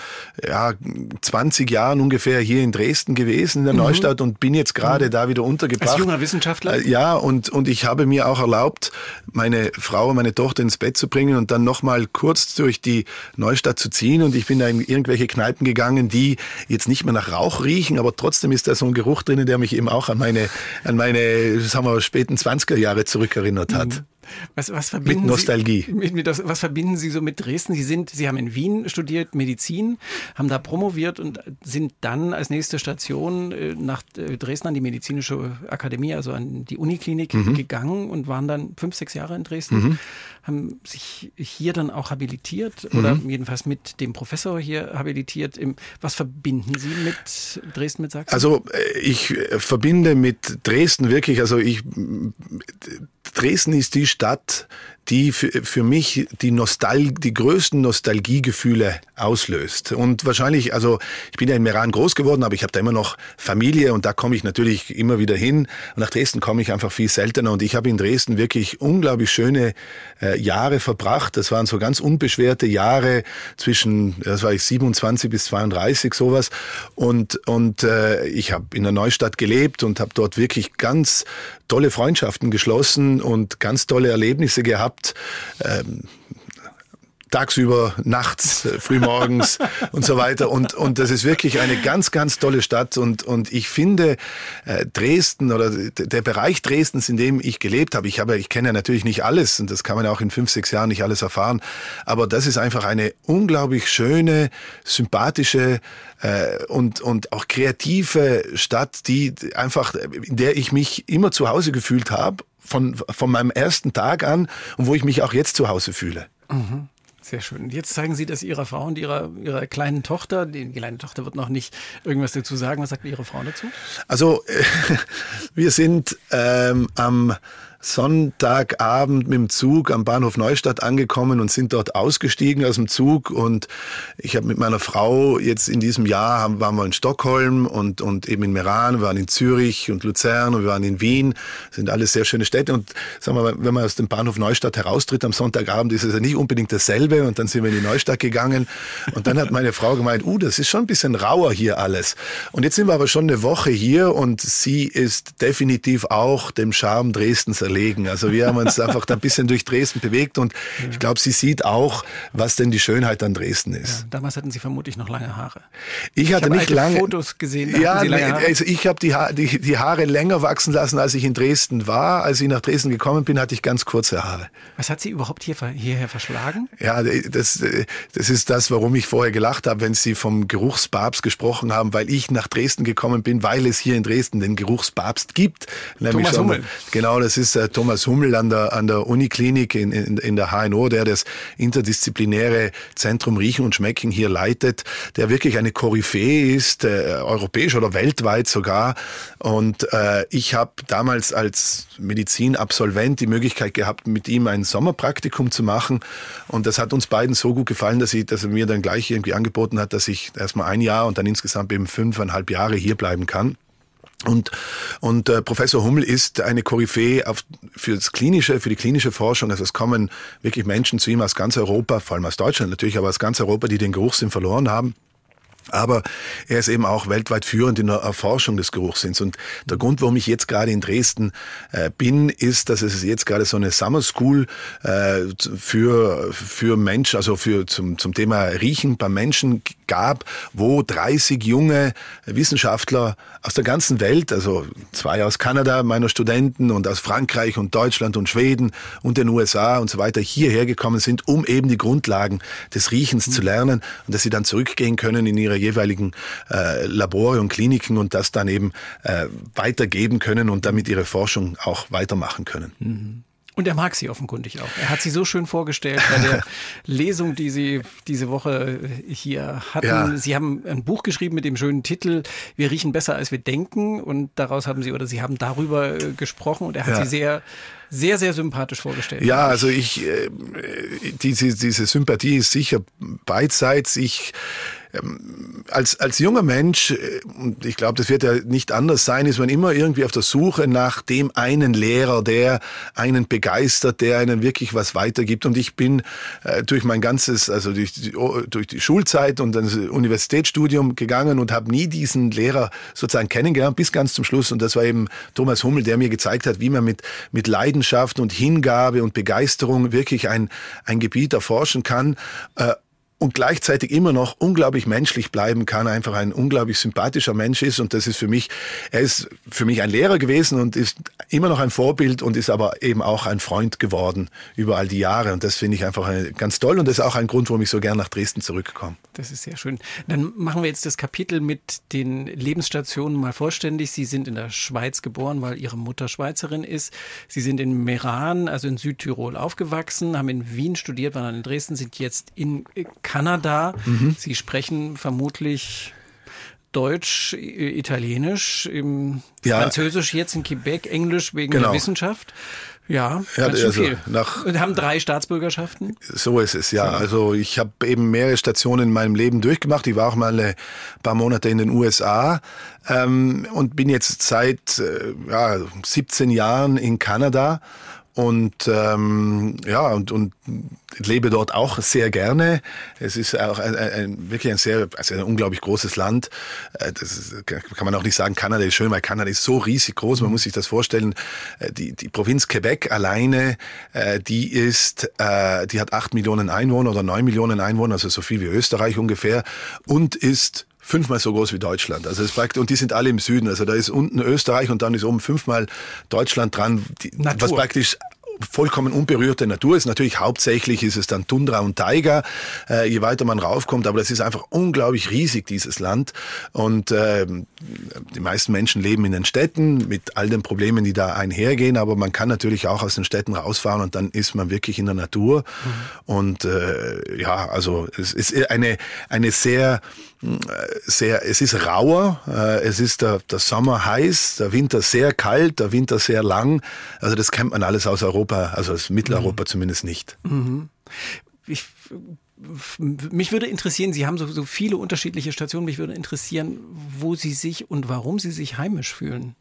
S3: ja, 20 Jahren ungefähr hier in Dresden gewesen, in der mhm. Neustadt, und bin jetzt gerade mhm. da wieder untergebracht. Als
S4: junger Wissenschaftler?
S3: Äh, ja, und, und ich habe mir auch erlaubt, meine Frau, meine Tochter ins Bett zu bringen und dann nochmal kurz durch die Neustadt zu ziehen. Und ich bin da in irgendwelche Kneipen gegangen, die jetzt nicht mehr nach Rauch riechen, aber trotzdem ist da so ein Geruch drinnen, der mich eben auch an meine, an meine, sagen wir, späten 20er Jahre zurückerinnert hat. Mhm.
S4: Was, was verbinden
S3: mit Nostalgie.
S4: Sie, mit, mit, was verbinden Sie so mit Dresden? Sie sind, Sie haben in Wien studiert Medizin, haben da promoviert und sind dann als nächste Station äh, nach äh, Dresden an die medizinische Akademie, also an die Uniklinik mhm. gegangen und waren dann fünf, sechs Jahre in Dresden. Mhm. Haben sich hier dann auch habilitiert mhm. oder jedenfalls mit dem Professor hier habilitiert. Was verbinden Sie mit Dresden, mit Sachsen?
S3: Also äh, ich verbinde mit Dresden wirklich, also ich Dresden ist die Stadt, die für, für mich die Nostal die größten Nostalgiegefühle auslöst. Und wahrscheinlich, also ich bin ja in Meran groß geworden, aber ich habe da immer noch Familie und da komme ich natürlich immer wieder hin. Und nach Dresden komme ich einfach viel seltener und ich habe in Dresden wirklich unglaublich schöne äh, Jahre verbracht. Das waren so ganz unbeschwerte Jahre zwischen, das war ich 27 bis 32 sowas. Und und äh, ich habe in der Neustadt gelebt und habe dort wirklich ganz tolle Freundschaften geschlossen und ganz tolle Erlebnisse gehabt. Ähm, tagsüber, nachts, äh, frühmorgens und so weiter. Und, und das ist wirklich eine ganz, ganz tolle Stadt. Und, und ich finde, äh, Dresden oder der Bereich Dresdens, in dem ich gelebt habe, ich habe, ich kenne ja natürlich nicht alles und das kann man ja auch in fünf, sechs Jahren nicht alles erfahren. Aber das ist einfach eine unglaublich schöne, sympathische äh, und, und auch kreative Stadt, die einfach, in der ich mich immer zu Hause gefühlt habe von, von meinem ersten Tag an und wo ich mich auch jetzt zu Hause fühle.
S4: Mhm. Sehr schön. Jetzt zeigen Sie das Ihrer Frau und Ihrer, Ihrer kleinen Tochter. Die kleine Tochter wird noch nicht irgendwas dazu sagen. Was sagt Ihre Frau dazu?
S3: Also, wir sind ähm, am Sonntagabend mit dem Zug am Bahnhof Neustadt angekommen und sind dort ausgestiegen aus dem Zug. Und ich habe mit meiner Frau jetzt in diesem Jahr haben, waren wir in Stockholm und, und eben in Meran, wir waren in Zürich und Luzern und wir waren in Wien. Das sind alles sehr schöne Städte. Und sagen wir, wenn man aus dem Bahnhof Neustadt heraustritt am Sonntagabend, ist es ja nicht unbedingt dasselbe. Und dann sind wir in die Neustadt gegangen. Und dann hat meine Frau gemeint, uh, das ist schon ein bisschen rauer hier alles. Und jetzt sind wir aber schon eine Woche hier und sie ist definitiv auch dem Charme Dresdens erlebt verlegen. Also wir haben uns einfach da ein bisschen durch Dresden bewegt und ja. ich glaube, sie sieht auch, was denn die Schönheit an Dresden ist. Ja,
S4: damals hatten Sie vermutlich noch lange Haare.
S3: Ich hatte ich nicht lange
S4: Fotos gesehen.
S3: Ja, also ich habe die, ha die, die Haare länger wachsen lassen, als ich in Dresden war. Als ich nach Dresden gekommen bin, hatte ich ganz kurze Haare.
S4: Was hat Sie überhaupt hier, hierher verschlagen?
S3: Ja, das, das ist das, warum ich vorher gelacht habe, wenn Sie vom Geruchspapst gesprochen haben, weil ich nach Dresden gekommen bin, weil es hier in Dresden den Geruchspapst gibt.
S4: Thomas Hummel.
S3: Genau, das ist äh, Thomas Hummel an der, an der Uniklinik in, in, in der HNO, der das interdisziplinäre Zentrum Riechen und Schmecken hier leitet, der wirklich eine Koryphäe ist, äh, europäisch oder weltweit sogar. Und äh, ich habe damals als Medizinabsolvent die Möglichkeit gehabt, mit ihm ein Sommerpraktikum zu machen. Und das hat uns beiden so gut gefallen, dass, ich, dass er mir dann gleich irgendwie angeboten hat, dass ich erstmal ein Jahr und dann insgesamt eben fünfeinhalb Jahre hier bleiben kann. Und, und äh, Professor Hummel ist eine Koryphäe auf, für das klinische, für die klinische Forschung. Also es kommen wirklich Menschen zu ihm aus ganz Europa, vor allem aus Deutschland natürlich, aber aus ganz Europa, die den Geruchssinn verloren haben. Aber er ist eben auch weltweit führend in der Erforschung des Geruchssinns. Und der Grund, warum ich jetzt gerade in Dresden äh, bin, ist, dass es jetzt gerade so eine Summer School äh, für, für Menschen, also für zum, zum Thema Riechen beim Menschen gab, wo 30 junge Wissenschaftler aus der ganzen Welt, also zwei aus Kanada, meiner Studenten, und aus Frankreich und Deutschland und Schweden und den USA und so weiter hierher gekommen sind, um eben die Grundlagen des Riechens mhm. zu lernen und dass sie dann zurückgehen können in ihre ihre jeweiligen äh, Labore und Kliniken und das dann eben äh, weitergeben können und damit ihre Forschung auch weitermachen können.
S4: Mhm. Und er mag sie offenkundig auch. Er hat sie so schön vorgestellt bei der Lesung, die Sie diese Woche hier hatten. Ja. Sie haben ein Buch geschrieben mit dem schönen Titel Wir riechen besser als wir denken und daraus haben Sie oder Sie haben darüber äh, gesprochen und er hat ja. sie sehr sehr, sehr sympathisch vorgestellt.
S3: Ja, also ich, äh, diese, diese Sympathie ist sicher beidseits. Ich als, als junger Mensch, äh, und ich glaube, das wird ja nicht anders sein, ist man immer irgendwie auf der Suche nach dem einen Lehrer, der einen begeistert, der einen wirklich was weitergibt. Und ich bin äh, durch mein ganzes, also durch die, durch die Schulzeit und das Universitätsstudium gegangen und habe nie diesen Lehrer sozusagen kennengelernt, bis ganz zum Schluss. Und das war eben Thomas Hummel, der mir gezeigt hat, wie man mit, mit Leidenschaft und Hingabe und Begeisterung wirklich ein, ein Gebiet erforschen kann. Äh, und gleichzeitig immer noch unglaublich menschlich bleiben kann, einfach ein unglaublich sympathischer Mensch ist. Und das ist für mich, er ist für mich ein Lehrer gewesen und ist immer noch ein Vorbild und ist aber eben auch ein Freund geworden über all die Jahre. Und das finde ich einfach ganz toll und das ist auch ein Grund, warum ich so gern nach Dresden zurückkomme.
S4: Das ist sehr schön. Dann machen wir jetzt das Kapitel mit den Lebensstationen mal vollständig. Sie sind in der Schweiz geboren, weil Ihre Mutter Schweizerin ist. Sie sind in Meran, also in Südtirol, aufgewachsen, haben in Wien studiert, waren dann in Dresden, sind jetzt in Kanada. Mhm. Sie sprechen vermutlich Deutsch, Italienisch, ja. Französisch jetzt in Quebec, Englisch wegen genau. der Wissenschaft. Ja, ja ganz also viel. Nach, Und haben drei Staatsbürgerschaften?
S3: So ist es, ja. Also ich habe eben mehrere Stationen in meinem Leben durchgemacht. Ich war auch mal ein paar Monate in den USA ähm, und bin jetzt seit äh, ja, 17 Jahren in Kanada und ähm, ja und, und lebe dort auch sehr gerne. Es ist auch ein, ein, wirklich ein sehr also ein unglaublich großes Land. Äh, das ist, kann man auch nicht sagen, Kanada ist schön, weil Kanada ist so riesig groß. Man muss sich das vorstellen. Äh, die, die Provinz Quebec alleine, äh, die ist, die hat acht Millionen Einwohner oder neun Millionen Einwohner, also so viel wie Österreich ungefähr, und ist fünfmal so groß wie Deutschland. Also es praktisch, und die sind alle im Süden. Also da ist unten Österreich und dann ist oben fünfmal Deutschland dran, die, was praktisch vollkommen unberührte Natur ist. Natürlich hauptsächlich ist es dann Tundra und Taiga, äh, je weiter man raufkommt, aber das ist einfach unglaublich riesig, dieses Land. Und äh, die meisten Menschen leben in den Städten mit all den Problemen, die da einhergehen, aber man kann natürlich auch aus den Städten rausfahren und dann ist man wirklich in der Natur. Mhm. Und äh, ja, also es ist eine, eine sehr sehr, es ist rauer, äh, es ist der, der Sommer heiß, der Winter sehr kalt, der Winter sehr lang. Also das kennt man alles aus Europa, also aus Mitteleuropa mhm. zumindest nicht. Mhm.
S4: Ich, mich würde interessieren, Sie haben so, so viele unterschiedliche Stationen, mich würde interessieren, wo Sie sich und warum Sie sich heimisch fühlen.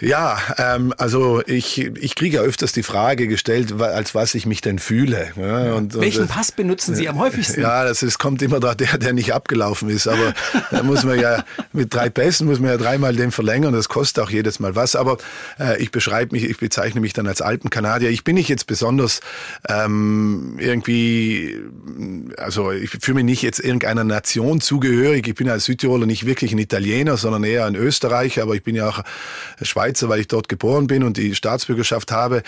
S3: Ja, ähm, also ich, ich kriege ja öfters die Frage gestellt, als was ich mich denn fühle.
S4: Ja, und, Welchen und, Pass benutzen Sie am häufigsten?
S3: Ja, das ist, kommt immer da der, der nicht abgelaufen ist. Aber da muss man ja mit drei Pässen muss man ja dreimal den verlängern. Das kostet auch jedes Mal was. Aber äh, ich beschreibe mich, ich bezeichne mich dann als alten Kanadier. Ich bin nicht jetzt besonders ähm, irgendwie, also ich fühle mich nicht jetzt irgendeiner Nation zugehörig. Ich bin als Südtiroler nicht wirklich ein Italiener, sondern eher ein Österreicher. Aber ich bin ja auch Schweizer Schweizer, weil ich dort geboren bin und die Staatsbürgerschaft habe.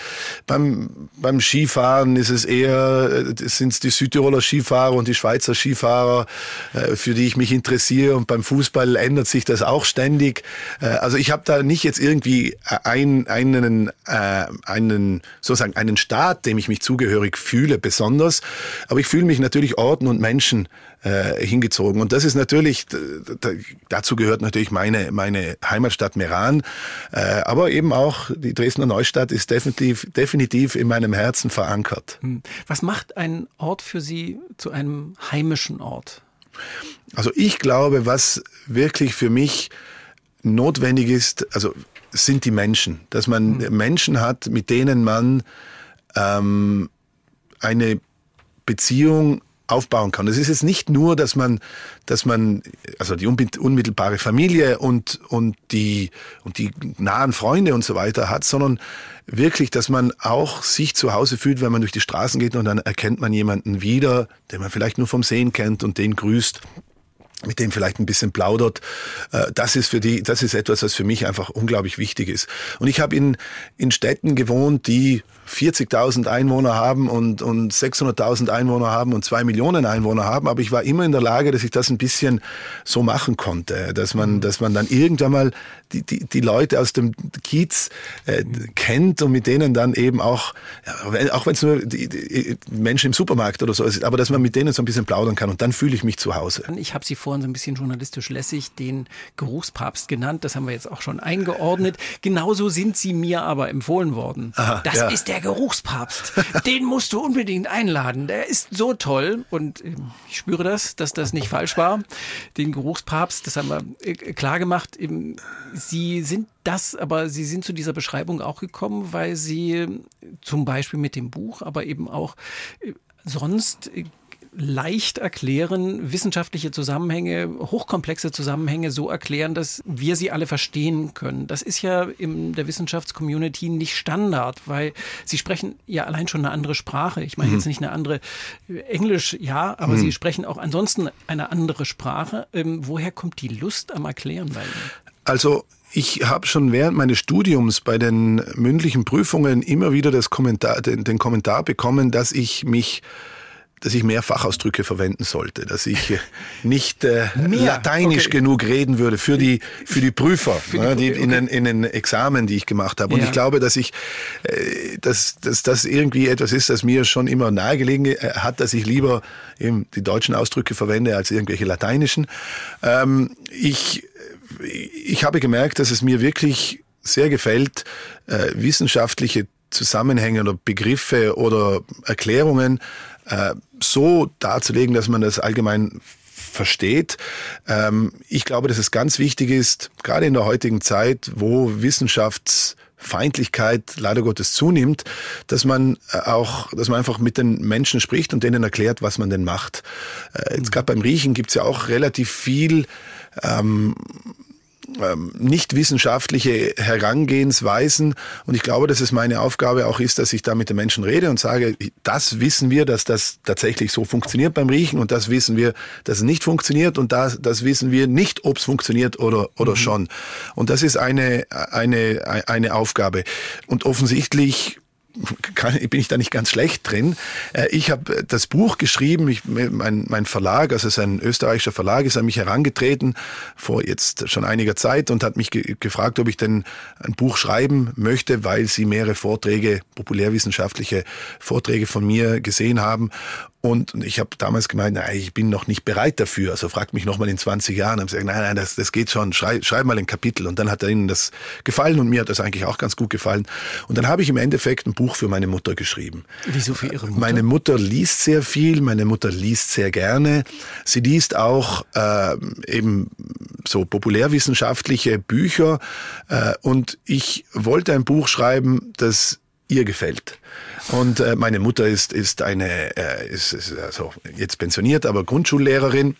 S3: Beim, beim Skifahren ist es eher, äh, sind es die Südtiroler Skifahrer und die Schweizer Skifahrer, äh, für die ich mich interessiere. Und beim Fußball ändert sich das auch ständig. Äh, also ich habe da nicht jetzt irgendwie ein, einen, einen, sozusagen einen Staat, dem ich mich zugehörig fühle, besonders. Aber ich fühle mich natürlich Orten und Menschen hingezogen. Und das ist natürlich, dazu gehört natürlich meine, meine Heimatstadt Meran, aber eben auch die Dresdner Neustadt ist definitiv, definitiv in meinem Herzen verankert. Hm.
S4: Was macht ein Ort für Sie zu einem heimischen Ort?
S3: Also ich glaube, was wirklich für mich notwendig ist, also sind die Menschen, dass man mhm. Menschen hat, mit denen man ähm, eine Beziehung aufbauen kann. Es ist jetzt nicht nur, dass man, dass man, also die unmittelbare Familie und, und die, und die nahen Freunde und so weiter hat, sondern wirklich, dass man auch sich zu Hause fühlt, wenn man durch die Straßen geht und dann erkennt man jemanden wieder, den man vielleicht nur vom Sehen kennt und den grüßt mit dem vielleicht ein bisschen plaudert. Äh, das ist für die, das ist etwas, was für mich einfach unglaublich wichtig ist. Und ich habe in, in Städten gewohnt, die 40.000 Einwohner haben und, und 600.000 Einwohner haben und zwei Millionen Einwohner haben. Aber ich war immer in der Lage, dass ich das ein bisschen so machen konnte, dass man, dass man dann irgendwann mal die, die, die Leute aus dem Kiez äh, kennt und mit denen dann eben auch, ja, auch wenn es nur die, die Menschen im Supermarkt oder so ist, aber dass man mit denen so ein bisschen plaudern kann und dann fühle ich mich zu Hause.
S4: Ich habe Sie vor vorhin so ein bisschen journalistisch lässig den Geruchspapst genannt. Das haben wir jetzt auch schon eingeordnet. Genauso sind sie mir aber empfohlen worden. Aha, das ja. ist der Geruchspapst. Den musst du unbedingt einladen. Der ist so toll. Und ähm, ich spüre das, dass das nicht falsch war. Den Geruchspapst, das haben wir äh, klar gemacht. Sie sind das, aber Sie sind zu dieser Beschreibung auch gekommen, weil Sie zum Beispiel mit dem Buch, aber eben auch äh, sonst äh, leicht erklären, wissenschaftliche Zusammenhänge, hochkomplexe Zusammenhänge so erklären, dass wir sie alle verstehen können. Das ist ja in der Wissenschaftscommunity nicht Standard, weil sie sprechen ja allein schon eine andere Sprache. Ich meine mhm. jetzt nicht eine andere äh, Englisch, ja, aber mhm. sie sprechen auch ansonsten eine andere Sprache. Ähm, woher kommt die Lust am Erklären bei Ihnen?
S3: Also ich habe schon während meines Studiums bei den mündlichen Prüfungen immer wieder das Kommentar, den, den Kommentar bekommen, dass ich mich dass ich mehr Fachausdrücke verwenden sollte, dass ich äh, nicht äh, lateinisch okay. genug reden würde für die für die Prüfer, für die, ne, die, in, den, in den Examen, die ich gemacht habe. Und ja. ich glaube, dass ich, äh, dass, dass das irgendwie etwas ist, das mir schon immer nahegelegen äh, hat, dass ich lieber eben die deutschen Ausdrücke verwende als irgendwelche lateinischen. Ähm, ich ich habe gemerkt, dass es mir wirklich sehr gefällt, äh, wissenschaftliche Zusammenhänge oder Begriffe oder Erklärungen äh, so darzulegen, dass man das allgemein versteht. Ähm, ich glaube, dass es ganz wichtig ist, gerade in der heutigen Zeit, wo Wissenschaftsfeindlichkeit leider Gottes zunimmt, dass man äh, auch, dass man einfach mit den Menschen spricht und denen erklärt, was man denn macht. Äh, jetzt gerade beim Riechen gibt's ja auch relativ viel ähm, nicht wissenschaftliche Herangehensweisen. Und ich glaube, dass es meine Aufgabe auch ist, dass ich da mit den Menschen rede und sage, das wissen wir, dass das tatsächlich so funktioniert beim Riechen und das wissen wir, dass es nicht funktioniert und das, das wissen wir nicht, ob es funktioniert oder, oder mhm. schon. Und das ist eine, eine, eine Aufgabe. Und offensichtlich kann, bin ich da nicht ganz schlecht drin. Äh, ich habe das Buch geschrieben, ich, mein, mein Verlag, also es ist ein österreichischer Verlag, ist an mich herangetreten vor jetzt schon einiger Zeit und hat mich ge gefragt, ob ich denn ein Buch schreiben möchte, weil sie mehrere Vorträge, populärwissenschaftliche Vorträge von mir gesehen haben und ich habe damals gemeint, nein, ich bin noch nicht bereit dafür. Also fragt mich nochmal in 20 Jahren. Und gesagt, nein, nein, das, das geht schon. Schreib, schreib mal ein Kapitel. Und dann hat er ihnen das gefallen und mir hat das eigentlich auch ganz gut gefallen. Und dann habe ich im Endeffekt ein Buch für meine Mutter geschrieben.
S4: Wieso für Ihre Mutter?
S3: Meine Mutter liest sehr viel. Meine Mutter liest sehr gerne. Sie liest auch äh, eben so populärwissenschaftliche Bücher. Äh, und ich wollte ein Buch schreiben, das ihr gefällt. Und äh, meine Mutter ist, ist eine, äh, ist, ist also jetzt pensioniert, aber Grundschullehrerin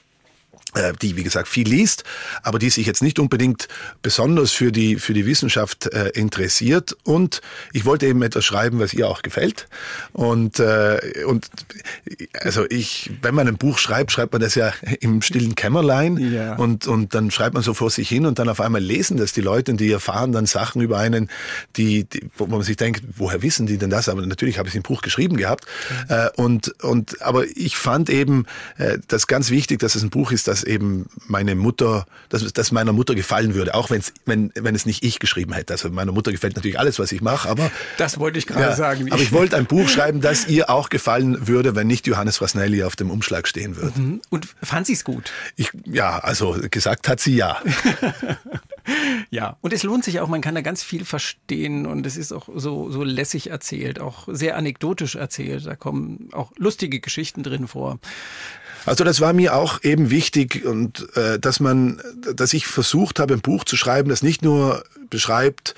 S3: die wie gesagt viel liest, aber die sich jetzt nicht unbedingt besonders für die für die Wissenschaft äh, interessiert und ich wollte eben etwas schreiben, was ihr auch gefällt und äh, und also ich wenn man ein Buch schreibt, schreibt man das ja im stillen Kämmerlein ja. und und dann schreibt man so vor sich hin und dann auf einmal lesen das die Leute und die erfahren dann Sachen über einen, die, die wo man sich denkt, woher wissen die denn das? Aber natürlich habe ich es im Buch geschrieben gehabt ja. äh, und und aber ich fand eben äh, das ganz wichtig, dass es ein Buch ist, das eben meine Mutter, dass, dass meiner Mutter gefallen würde, auch wenn's, wenn, wenn es nicht ich geschrieben hätte. Also meiner Mutter gefällt natürlich alles, was ich mache, aber...
S4: Das wollte ich gerade ja, sagen.
S3: Aber ich wollte ein Buch schreiben, das ihr auch gefallen würde, wenn nicht Johannes Frasnelli auf dem Umschlag stehen würde. Mhm.
S4: Und fand sie es gut?
S3: Ich, ja, also gesagt hat sie ja.
S4: ja, und es lohnt sich auch, man kann da ganz viel verstehen und es ist auch so, so lässig erzählt, auch sehr anekdotisch erzählt. Da kommen auch lustige Geschichten drin vor.
S3: Also das war mir auch eben wichtig und äh, dass man, dass ich versucht habe, ein Buch zu schreiben, das nicht nur beschreibt,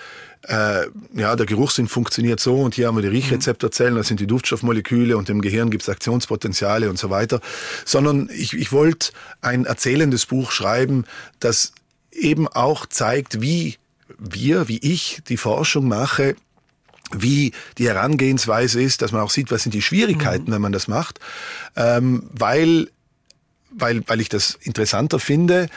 S3: äh, ja, der Geruchssinn funktioniert so und hier haben wir die Riechrezeptorzellen, das sind die Duftstoffmoleküle und im Gehirn gibt es Aktionspotenziale und so weiter, sondern ich, ich wollte ein erzählendes Buch schreiben, das eben auch zeigt, wie wir, wie ich die Forschung mache, wie die Herangehensweise ist, dass man auch sieht, was sind die Schwierigkeiten, mhm. wenn man das macht, ähm, weil weil, weil ich das interessanter finde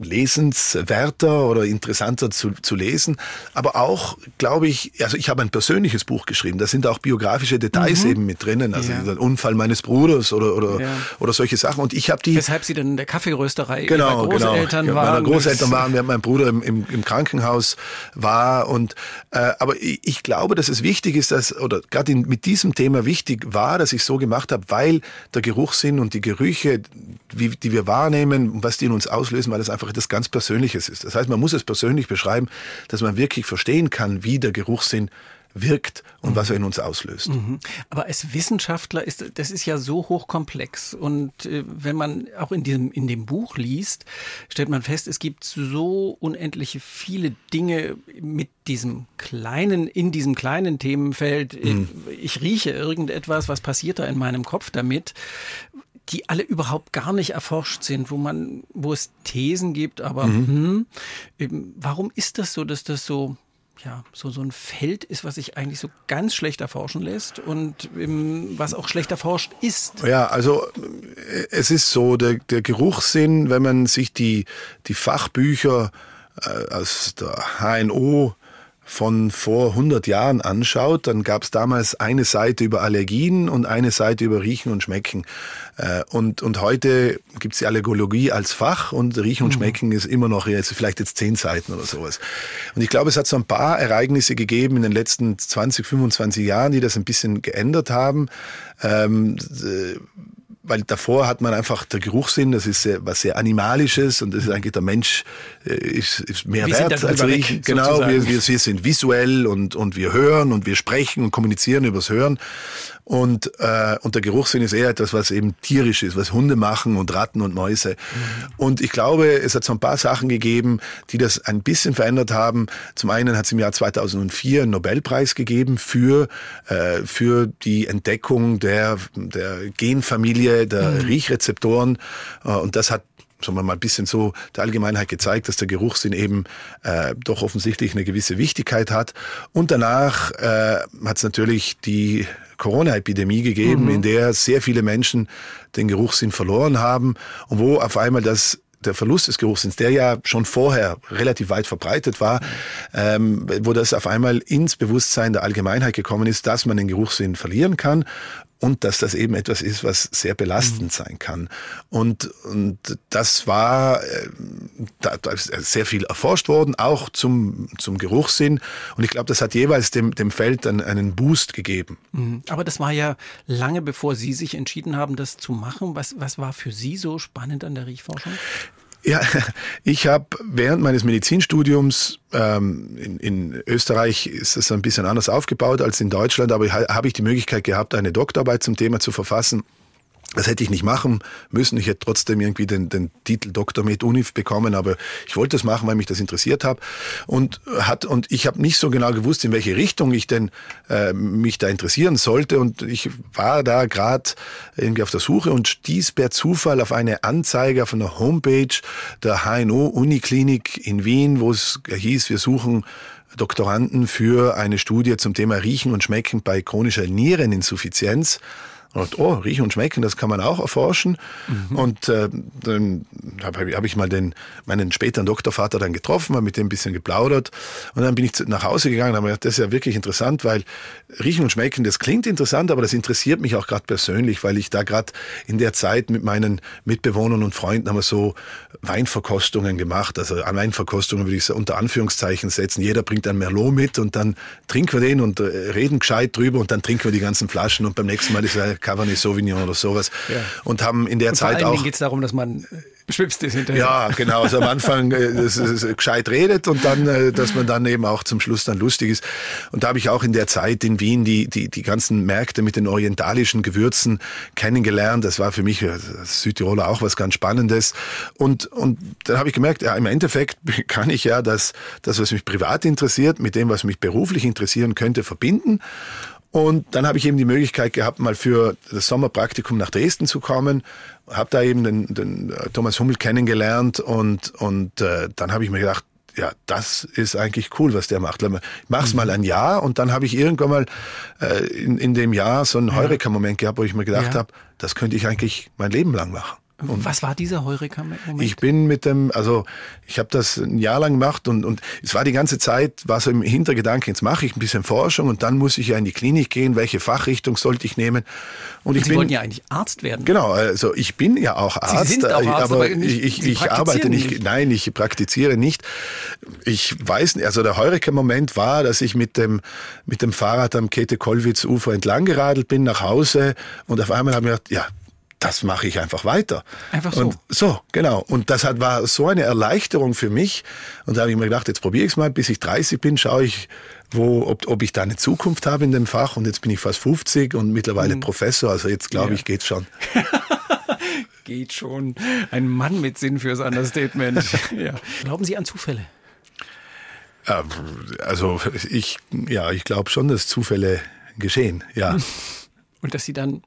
S3: lesenswerter oder interessanter zu, zu lesen. Aber auch, glaube ich, also ich habe ein persönliches Buch geschrieben. Da sind auch biografische Details mhm. eben mit drinnen. Also ja. der Unfall meines Bruders oder, oder, ja. oder solche Sachen. Und ich habe die.
S4: Weshalb Sie dann in der Kaffeerösterei
S3: genau,
S4: genau. Großeltern
S3: genau.
S4: waren.
S3: Meine Großeltern waren, während mein Bruder im, im, im Krankenhaus war. Und, äh, aber ich, ich glaube, dass es wichtig ist, dass, oder gerade mit diesem Thema wichtig war, dass ich so gemacht habe, weil der Geruchssinn und die Gerüche, wie, die wir wahrnehmen, was die in uns auslösen, weil das einfach etwas ganz Persönliches ist. Das heißt, man muss es persönlich beschreiben, dass man wirklich verstehen kann, wie der Geruchssinn wirkt und mhm. was er in uns auslöst. Mhm.
S4: Aber als Wissenschaftler ist das ist ja so hochkomplex und äh, wenn man auch in diesem in dem Buch liest, stellt man fest, es gibt so unendliche viele Dinge mit diesem kleinen in diesem kleinen Themenfeld. Mhm. Ich rieche irgendetwas, was passiert da in meinem Kopf damit? Die alle überhaupt gar nicht erforscht sind, wo man, wo es Thesen gibt, aber mhm. hm, warum ist das so, dass das so ja, so, so ein Feld ist, was sich eigentlich so ganz schlecht erforschen lässt und ähm, was auch schlecht erforscht ist.
S3: Ja, also äh, es ist so, der, der Geruchssinn, wenn man sich die, die Fachbücher äh, aus der HNO von vor 100 Jahren anschaut, dann gab es damals eine Seite über Allergien und eine Seite über Riechen und Schmecken. Äh, und, und heute gibt es die Allergologie als Fach und Riechen und mhm. Schmecken ist immer noch jetzt vielleicht jetzt zehn Seiten oder sowas. Und ich glaube, es hat so ein paar Ereignisse gegeben in den letzten 20, 25 Jahren, die das ein bisschen geändert haben. Ähm, weil davor hat man einfach der Geruchssinn, das ist sehr, was sehr Animalisches und das ist eigentlich der Mensch äh, ist, ist mehr wir wert als ich. Genau, wir, wir, wir sind visuell und, und wir hören und wir sprechen und kommunizieren übers Hören. Und, äh, und der Geruchssinn ist eher etwas, was eben tierisch ist, was Hunde machen und Ratten und Mäuse. Mhm. Und ich glaube, es hat so ein paar Sachen gegeben, die das ein bisschen verändert haben. Zum einen hat es im Jahr 2004 einen Nobelpreis gegeben für, äh, für die Entdeckung der, der Genfamilie der mhm. Riechrezeptoren. Äh, und das hat wir mal, ein bisschen so der Allgemeinheit gezeigt, dass der Geruchssinn eben äh, doch offensichtlich eine gewisse Wichtigkeit hat. Und danach äh, hat es natürlich die Corona-Epidemie gegeben, mhm. in der sehr viele Menschen den Geruchssinn verloren haben und wo auf einmal das der Verlust des Geruchssinns, der ja schon vorher relativ weit verbreitet war, ähm, wo das auf einmal ins Bewusstsein der Allgemeinheit gekommen ist, dass man den Geruchssinn verlieren kann und dass das eben etwas ist, was sehr belastend mhm. sein kann. Und, und das war äh, da, da ist sehr viel erforscht worden, auch zum, zum Geruchssinn. Und ich glaube, das hat jeweils dem, dem Feld einen, einen Boost gegeben.
S4: Mhm. Aber das war ja lange bevor Sie sich entschieden haben, das zu machen. Was, was war für Sie so spannend an der Riechforschung?
S3: Ja, ich habe während meines Medizinstudiums ähm, in, in Österreich ist es ein bisschen anders aufgebaut als in Deutschland, aber habe ich die Möglichkeit gehabt, eine Doktorarbeit zum Thema zu verfassen. Das hätte ich nicht machen müssen. Ich hätte trotzdem irgendwie den, den Titel Dr. Med Unif bekommen, aber ich wollte es machen, weil mich das interessiert hat. Und hat und ich habe nicht so genau gewusst, in welche Richtung ich denn äh, mich da interessieren sollte. Und ich war da gerade irgendwie auf der Suche und stieß per Zufall auf eine Anzeige von der Homepage der HNO Uniklinik in Wien, wo es hieß, wir suchen Doktoranden für eine Studie zum Thema Riechen und Schmecken bei chronischer Niereninsuffizienz. Und oh, riechen und schmecken, das kann man auch erforschen. Mhm. Und äh, dann habe hab ich mal den, meinen späteren Doktorvater dann getroffen, mal mit dem ein bisschen geplaudert. Und dann bin ich nach Hause gegangen und habe gedacht, das ist ja wirklich interessant, weil riechen und schmecken, das klingt interessant, aber das interessiert mich auch gerade persönlich, weil ich da gerade in der Zeit mit meinen Mitbewohnern und Freunden haben wir so Weinverkostungen gemacht. Also an Weinverkostungen würde ich so unter Anführungszeichen setzen. Jeder bringt ein Merlot mit und dann trinken wir den und äh, reden gescheit drüber und dann trinken wir die ganzen Flaschen und beim nächsten Mal ist er Cabernet Sauvignon oder sowas. Ja. Und haben in der und Zeit
S4: vor
S3: allen auch.
S4: geht es darum, dass man beschwipst ist hinterher.
S3: Ja, genau. Also am Anfang äh, das, das, gescheit redet und dann, äh, dass man dann eben auch zum Schluss dann lustig ist. Und da habe ich auch in der Zeit in Wien die, die, die ganzen Märkte mit den orientalischen Gewürzen kennengelernt. Das war für mich als Südtiroler auch was ganz Spannendes. Und, und dann habe ich gemerkt, ja, im Endeffekt kann ich ja das, das, was mich privat interessiert, mit dem, was mich beruflich interessieren könnte, verbinden. Und dann habe ich eben die Möglichkeit gehabt, mal für das Sommerpraktikum nach Dresden zu kommen, habe da eben den, den äh, Thomas Hummel kennengelernt und, und äh, dann habe ich mir gedacht, ja, das ist eigentlich cool, was der macht. Ich mach's mhm. mal ein Jahr und dann habe ich irgendwann mal äh, in, in dem Jahr so einen Heureka-Moment gehabt, wo ich mir gedacht ja. habe, das könnte ich eigentlich mein Leben lang machen.
S4: Und Was war dieser Heureka-Moment?
S3: Ich bin mit dem, also ich habe das ein Jahr lang gemacht und, und es war die ganze Zeit, war so im Hintergedanken, jetzt mache ich ein bisschen Forschung und dann muss ich ja in die Klinik gehen, welche Fachrichtung sollte ich nehmen.
S4: Und, und ich Sie bin, wollten ja eigentlich Arzt werden.
S3: Genau, also ich bin ja auch Arzt,
S4: Sie sind auch Arzt aber, aber
S3: nicht, ich, ich arbeite nicht, nicht, nein, ich praktiziere nicht. Ich weiß nicht, also der Heureka-Moment war, dass ich mit dem, mit dem Fahrrad am Käthe-Kollwitz-Ufer entlang geradelt bin nach Hause und auf einmal habe ich gedacht, ja, das mache ich einfach weiter.
S4: Einfach so.
S3: Und so, genau. Und das hat, war so eine Erleichterung für mich. Und da habe ich mir gedacht, jetzt probiere ich es mal, bis ich 30 bin, schaue ich, wo, ob, ob ich da eine Zukunft habe in dem Fach. Und jetzt bin ich fast 50 und mittlerweile mhm. Professor. Also jetzt glaube ja. ich, geht's schon.
S4: Geht schon. Ein Mann mit Sinn fürs Understatement. ja. Glauben Sie an Zufälle?
S3: Also ich, ja, ich glaube schon, dass Zufälle geschehen, ja.
S4: Und dass sie dann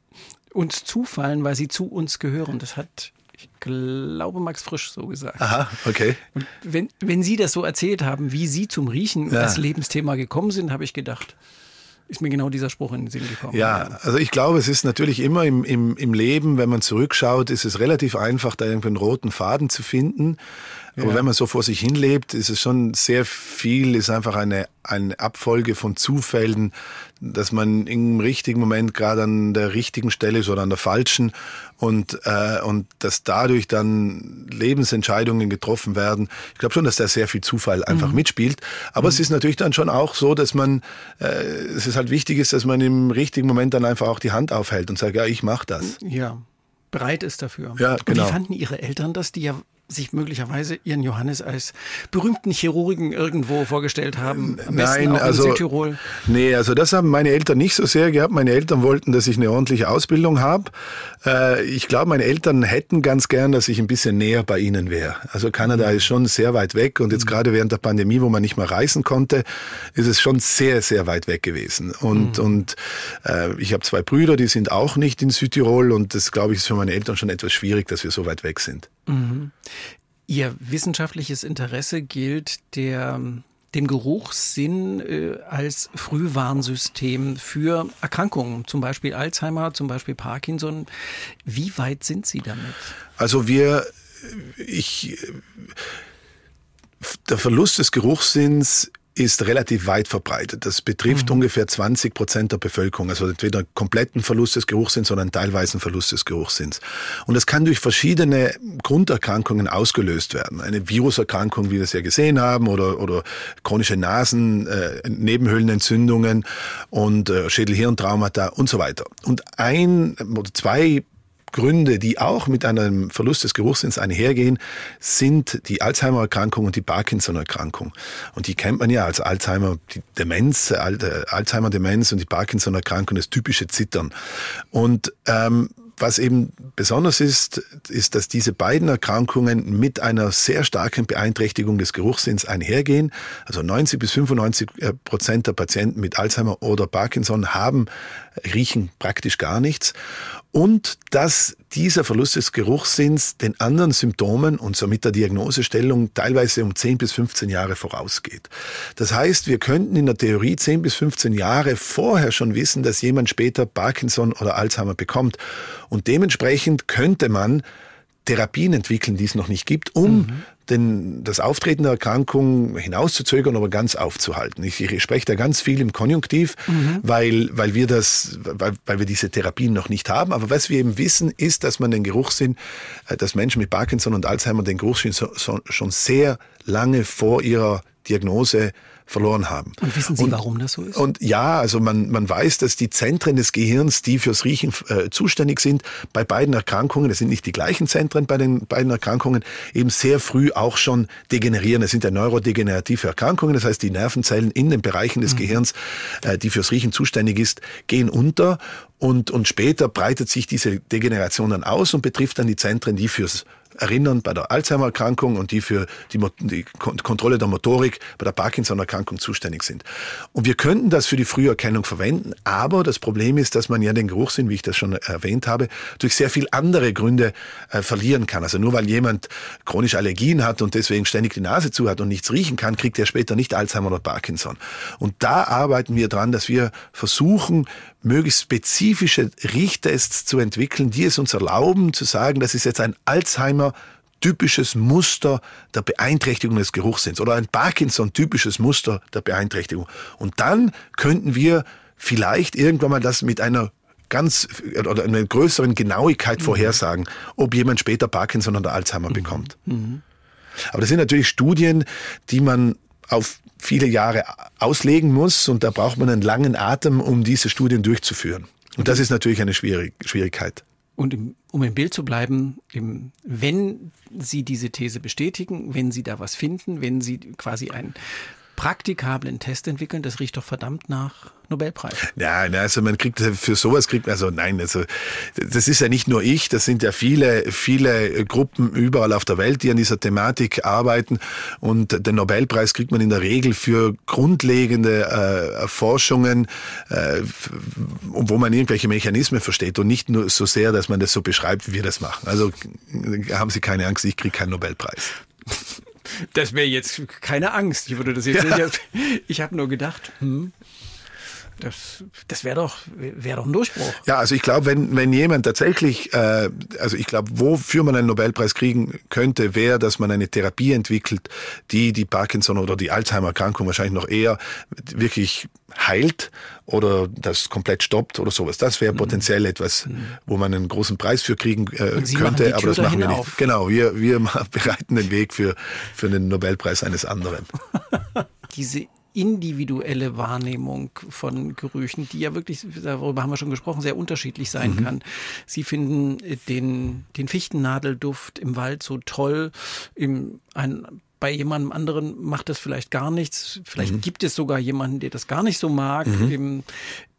S4: uns zufallen, weil sie zu uns gehören. Das hat, ich glaube, Max Frisch so gesagt.
S3: Aha, okay.
S4: Und wenn, wenn Sie das so erzählt haben, wie Sie zum Riechen ja. als Lebensthema gekommen sind, habe ich gedacht, ist mir genau dieser Spruch in den Sinn gekommen.
S3: Ja, also ich glaube, es ist natürlich immer im, im, im Leben, wenn man zurückschaut, ist es relativ einfach, da irgendwie einen roten Faden zu finden. Aber ja. wenn man so vor sich hinlebt, ist es schon sehr viel, ist einfach eine, eine Abfolge von Zufällen, dass man im richtigen Moment gerade an der richtigen Stelle ist oder an der falschen und, äh, und dass dadurch dann Lebensentscheidungen getroffen werden. Ich glaube schon, dass da sehr viel Zufall einfach mhm. mitspielt. Aber mhm. es ist natürlich dann schon auch so, dass man, äh, es ist halt wichtig ist, dass man im richtigen Moment dann einfach auch die Hand aufhält und sagt, ja, ich mache das.
S4: Ja bereit ist dafür.
S3: Ja, genau.
S4: Und wie fanden Ihre Eltern das, die ja sich möglicherweise Ihren Johannes als berühmten Chirurgen irgendwo vorgestellt haben?
S3: Am Nein, also Südtirol? Nee, also das haben meine Eltern nicht so sehr gehabt. Meine Eltern wollten, dass ich eine ordentliche Ausbildung habe. Äh, ich glaube, meine Eltern hätten ganz gern, dass ich ein bisschen näher bei ihnen wäre. Also Kanada mhm. ist schon sehr weit weg und jetzt mhm. gerade während der Pandemie, wo man nicht mehr reisen konnte, ist es schon sehr, sehr weit weg gewesen. Und, mhm. und äh, ich habe zwei Brüder, die sind auch nicht in Südtirol und das, glaube ich, ist für meine Eltern schon etwas schwierig, dass wir so weit weg sind.
S4: Mhm. Ihr wissenschaftliches Interesse gilt der dem Geruchssinn äh, als Frühwarnsystem für Erkrankungen, zum Beispiel Alzheimer, zum Beispiel Parkinson. Wie weit sind Sie damit?
S3: Also wir, ich, der Verlust des Geruchssinns ist relativ weit verbreitet. Das betrifft mhm. ungefähr 20 Prozent der Bevölkerung. Also entweder kompletten Verlust des Geruchssinns, sondern teilweisen Verlust des Geruchssinns. Und das kann durch verschiedene Grunderkrankungen ausgelöst werden. Eine Viruserkrankung, wie wir es ja gesehen haben, oder, oder chronische Nasen, äh, Nebenhöhlenentzündungen und äh, Schädelhirntraumata und so weiter. Und ein oder zwei Gründe, die auch mit einem Verlust des Geruchssinns einhergehen, sind die Alzheimer-Erkrankung und die Parkinson-Erkrankung. Und die kennt man ja als Alzheimer, die Demenz, äh, Alzheimer-Demenz und die Parkinson-Erkrankung, das typische Zittern. Und ähm, was eben besonders ist, ist, dass diese beiden Erkrankungen mit einer sehr starken Beeinträchtigung des Geruchssinns einhergehen. Also 90 bis 95 äh, Prozent der Patienten mit Alzheimer oder Parkinson haben, riechen praktisch gar nichts. Und dass dieser Verlust des Geruchssinns den anderen Symptomen und somit der Diagnosestellung teilweise um 10 bis 15 Jahre vorausgeht. Das heißt, wir könnten in der Theorie 10 bis 15 Jahre vorher schon wissen, dass jemand später Parkinson oder Alzheimer bekommt. Und dementsprechend könnte man Therapien entwickeln, die es noch nicht gibt, um mhm. Den, das Auftreten der Erkrankung hinauszuzögern, aber ganz aufzuhalten. Ich, ich spreche da ganz viel im Konjunktiv, mhm. weil, weil wir das, weil, weil wir diese Therapien noch nicht haben. Aber was wir eben wissen, ist, dass man den Geruchssinn, äh, dass Menschen mit Parkinson und Alzheimer den Geruchssinn so, so, schon sehr lange vor ihrer Diagnose verloren haben.
S4: Und wissen Sie, und, warum das so ist?
S3: Und ja, also man, man weiß, dass die Zentren des Gehirns, die fürs Riechen äh, zuständig sind, bei beiden Erkrankungen, das sind nicht die gleichen Zentren bei den beiden Erkrankungen, eben sehr früh auch schon degenerieren. Es sind ja neurodegenerative Erkrankungen, das heißt, die Nervenzellen in den Bereichen des mhm. Gehirns, äh, die fürs Riechen zuständig ist, gehen unter und, und später breitet sich diese Degeneration dann aus und betrifft dann die Zentren, die fürs Erinnern bei der Alzheimer-Erkrankung und die für die, die Kontrolle der Motorik bei der Parkinson-Erkrankung zuständig sind. Und wir könnten das für die Früherkennung verwenden, aber das Problem ist, dass man ja den Geruchssinn, wie ich das schon erwähnt habe, durch sehr viel andere Gründe äh, verlieren kann. Also nur weil jemand chronisch Allergien hat und deswegen ständig die Nase zu hat und nichts riechen kann, kriegt er später nicht Alzheimer oder Parkinson. Und da arbeiten wir dran, dass wir versuchen, möglichst spezifische Riechtests zu entwickeln, die es uns erlauben zu sagen, das ist jetzt ein Alzheimer typisches Muster der Beeinträchtigung des Geruchssinns oder ein Parkinson typisches Muster der Beeinträchtigung. Und dann könnten wir vielleicht irgendwann mal das mit einer ganz oder einer größeren Genauigkeit mhm. vorhersagen, ob jemand später Parkinson oder Alzheimer mhm. bekommt. Mhm. Aber das sind natürlich Studien, die man auf viele Jahre auslegen muss und da braucht man einen langen Atem, um diese Studien durchzuführen. Und das ist natürlich eine Schwierigkeit.
S4: Und im, um im Bild zu bleiben, im, wenn Sie diese These bestätigen, wenn Sie da was finden, wenn Sie quasi ein praktikablen Test entwickeln, das riecht doch verdammt nach Nobelpreis.
S3: Ja, also man kriegt für sowas kriegt also nein, also das ist ja nicht nur ich, das sind ja viele viele Gruppen überall auf der Welt, die an dieser Thematik arbeiten und den Nobelpreis kriegt man in der Regel für grundlegende äh, Forschungen, äh, wo man irgendwelche Mechanismen versteht und nicht nur so sehr, dass man das so beschreibt, wie wir das machen. Also haben Sie keine Angst, ich kriege keinen Nobelpreis.
S4: Das wäre jetzt keine Angst. Ich würde das jetzt ja. nicht. Ich habe nur gedacht, hm, das, das wäre doch, wär doch ein Durchbruch.
S3: Ja, also ich glaube, wenn, wenn jemand tatsächlich, äh, also ich glaube, wofür man einen Nobelpreis kriegen könnte, wäre, dass man eine Therapie entwickelt, die die Parkinson oder die Alzheimer-Erkrankung wahrscheinlich noch eher wirklich heilt oder das komplett stoppt oder sowas. Das wäre mhm. potenziell etwas, mhm. wo man einen großen Preis für kriegen äh, könnte, aber das machen wir nicht. Auf. Genau, wir, wir bereiten den Weg für, für den Nobelpreis eines anderen.
S4: Diese individuelle Wahrnehmung von Gerüchen, die ja wirklich, darüber haben wir schon gesprochen, sehr unterschiedlich sein mhm. kann. Sie finden den, den Fichtennadelduft im Wald so toll, im, ein, bei jemandem anderen macht das vielleicht gar nichts. Vielleicht mhm. gibt es sogar jemanden, der das gar nicht so mag. Mhm.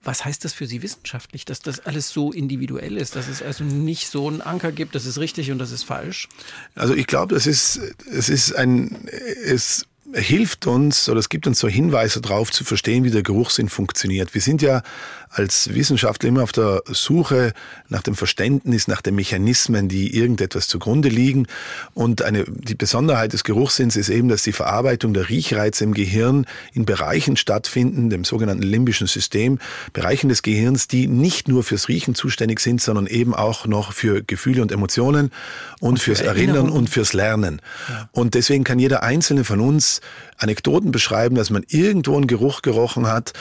S4: Was heißt das für Sie wissenschaftlich, dass das alles so individuell ist, dass es also nicht so einen Anker gibt, das ist richtig und das ist falsch?
S3: Also ich glaube, es ist, es ist ein, es hilft uns oder es gibt uns so Hinweise darauf zu verstehen, wie der Geruchssinn funktioniert. Wir sind ja als Wissenschaftler immer auf der Suche nach dem Verständnis, nach den Mechanismen, die irgendetwas zugrunde liegen. Und eine, die Besonderheit des Geruchssinns ist eben, dass die Verarbeitung der Riechreize im Gehirn in Bereichen stattfinden, dem sogenannten limbischen System, Bereichen des Gehirns, die nicht nur fürs Riechen zuständig sind, sondern eben auch noch für Gefühle und Emotionen und, und fürs Erinnern und fürs Lernen. Ja. Und deswegen kann jeder einzelne von uns Anekdoten beschreiben, dass man irgendwo einen Geruch gerochen hat,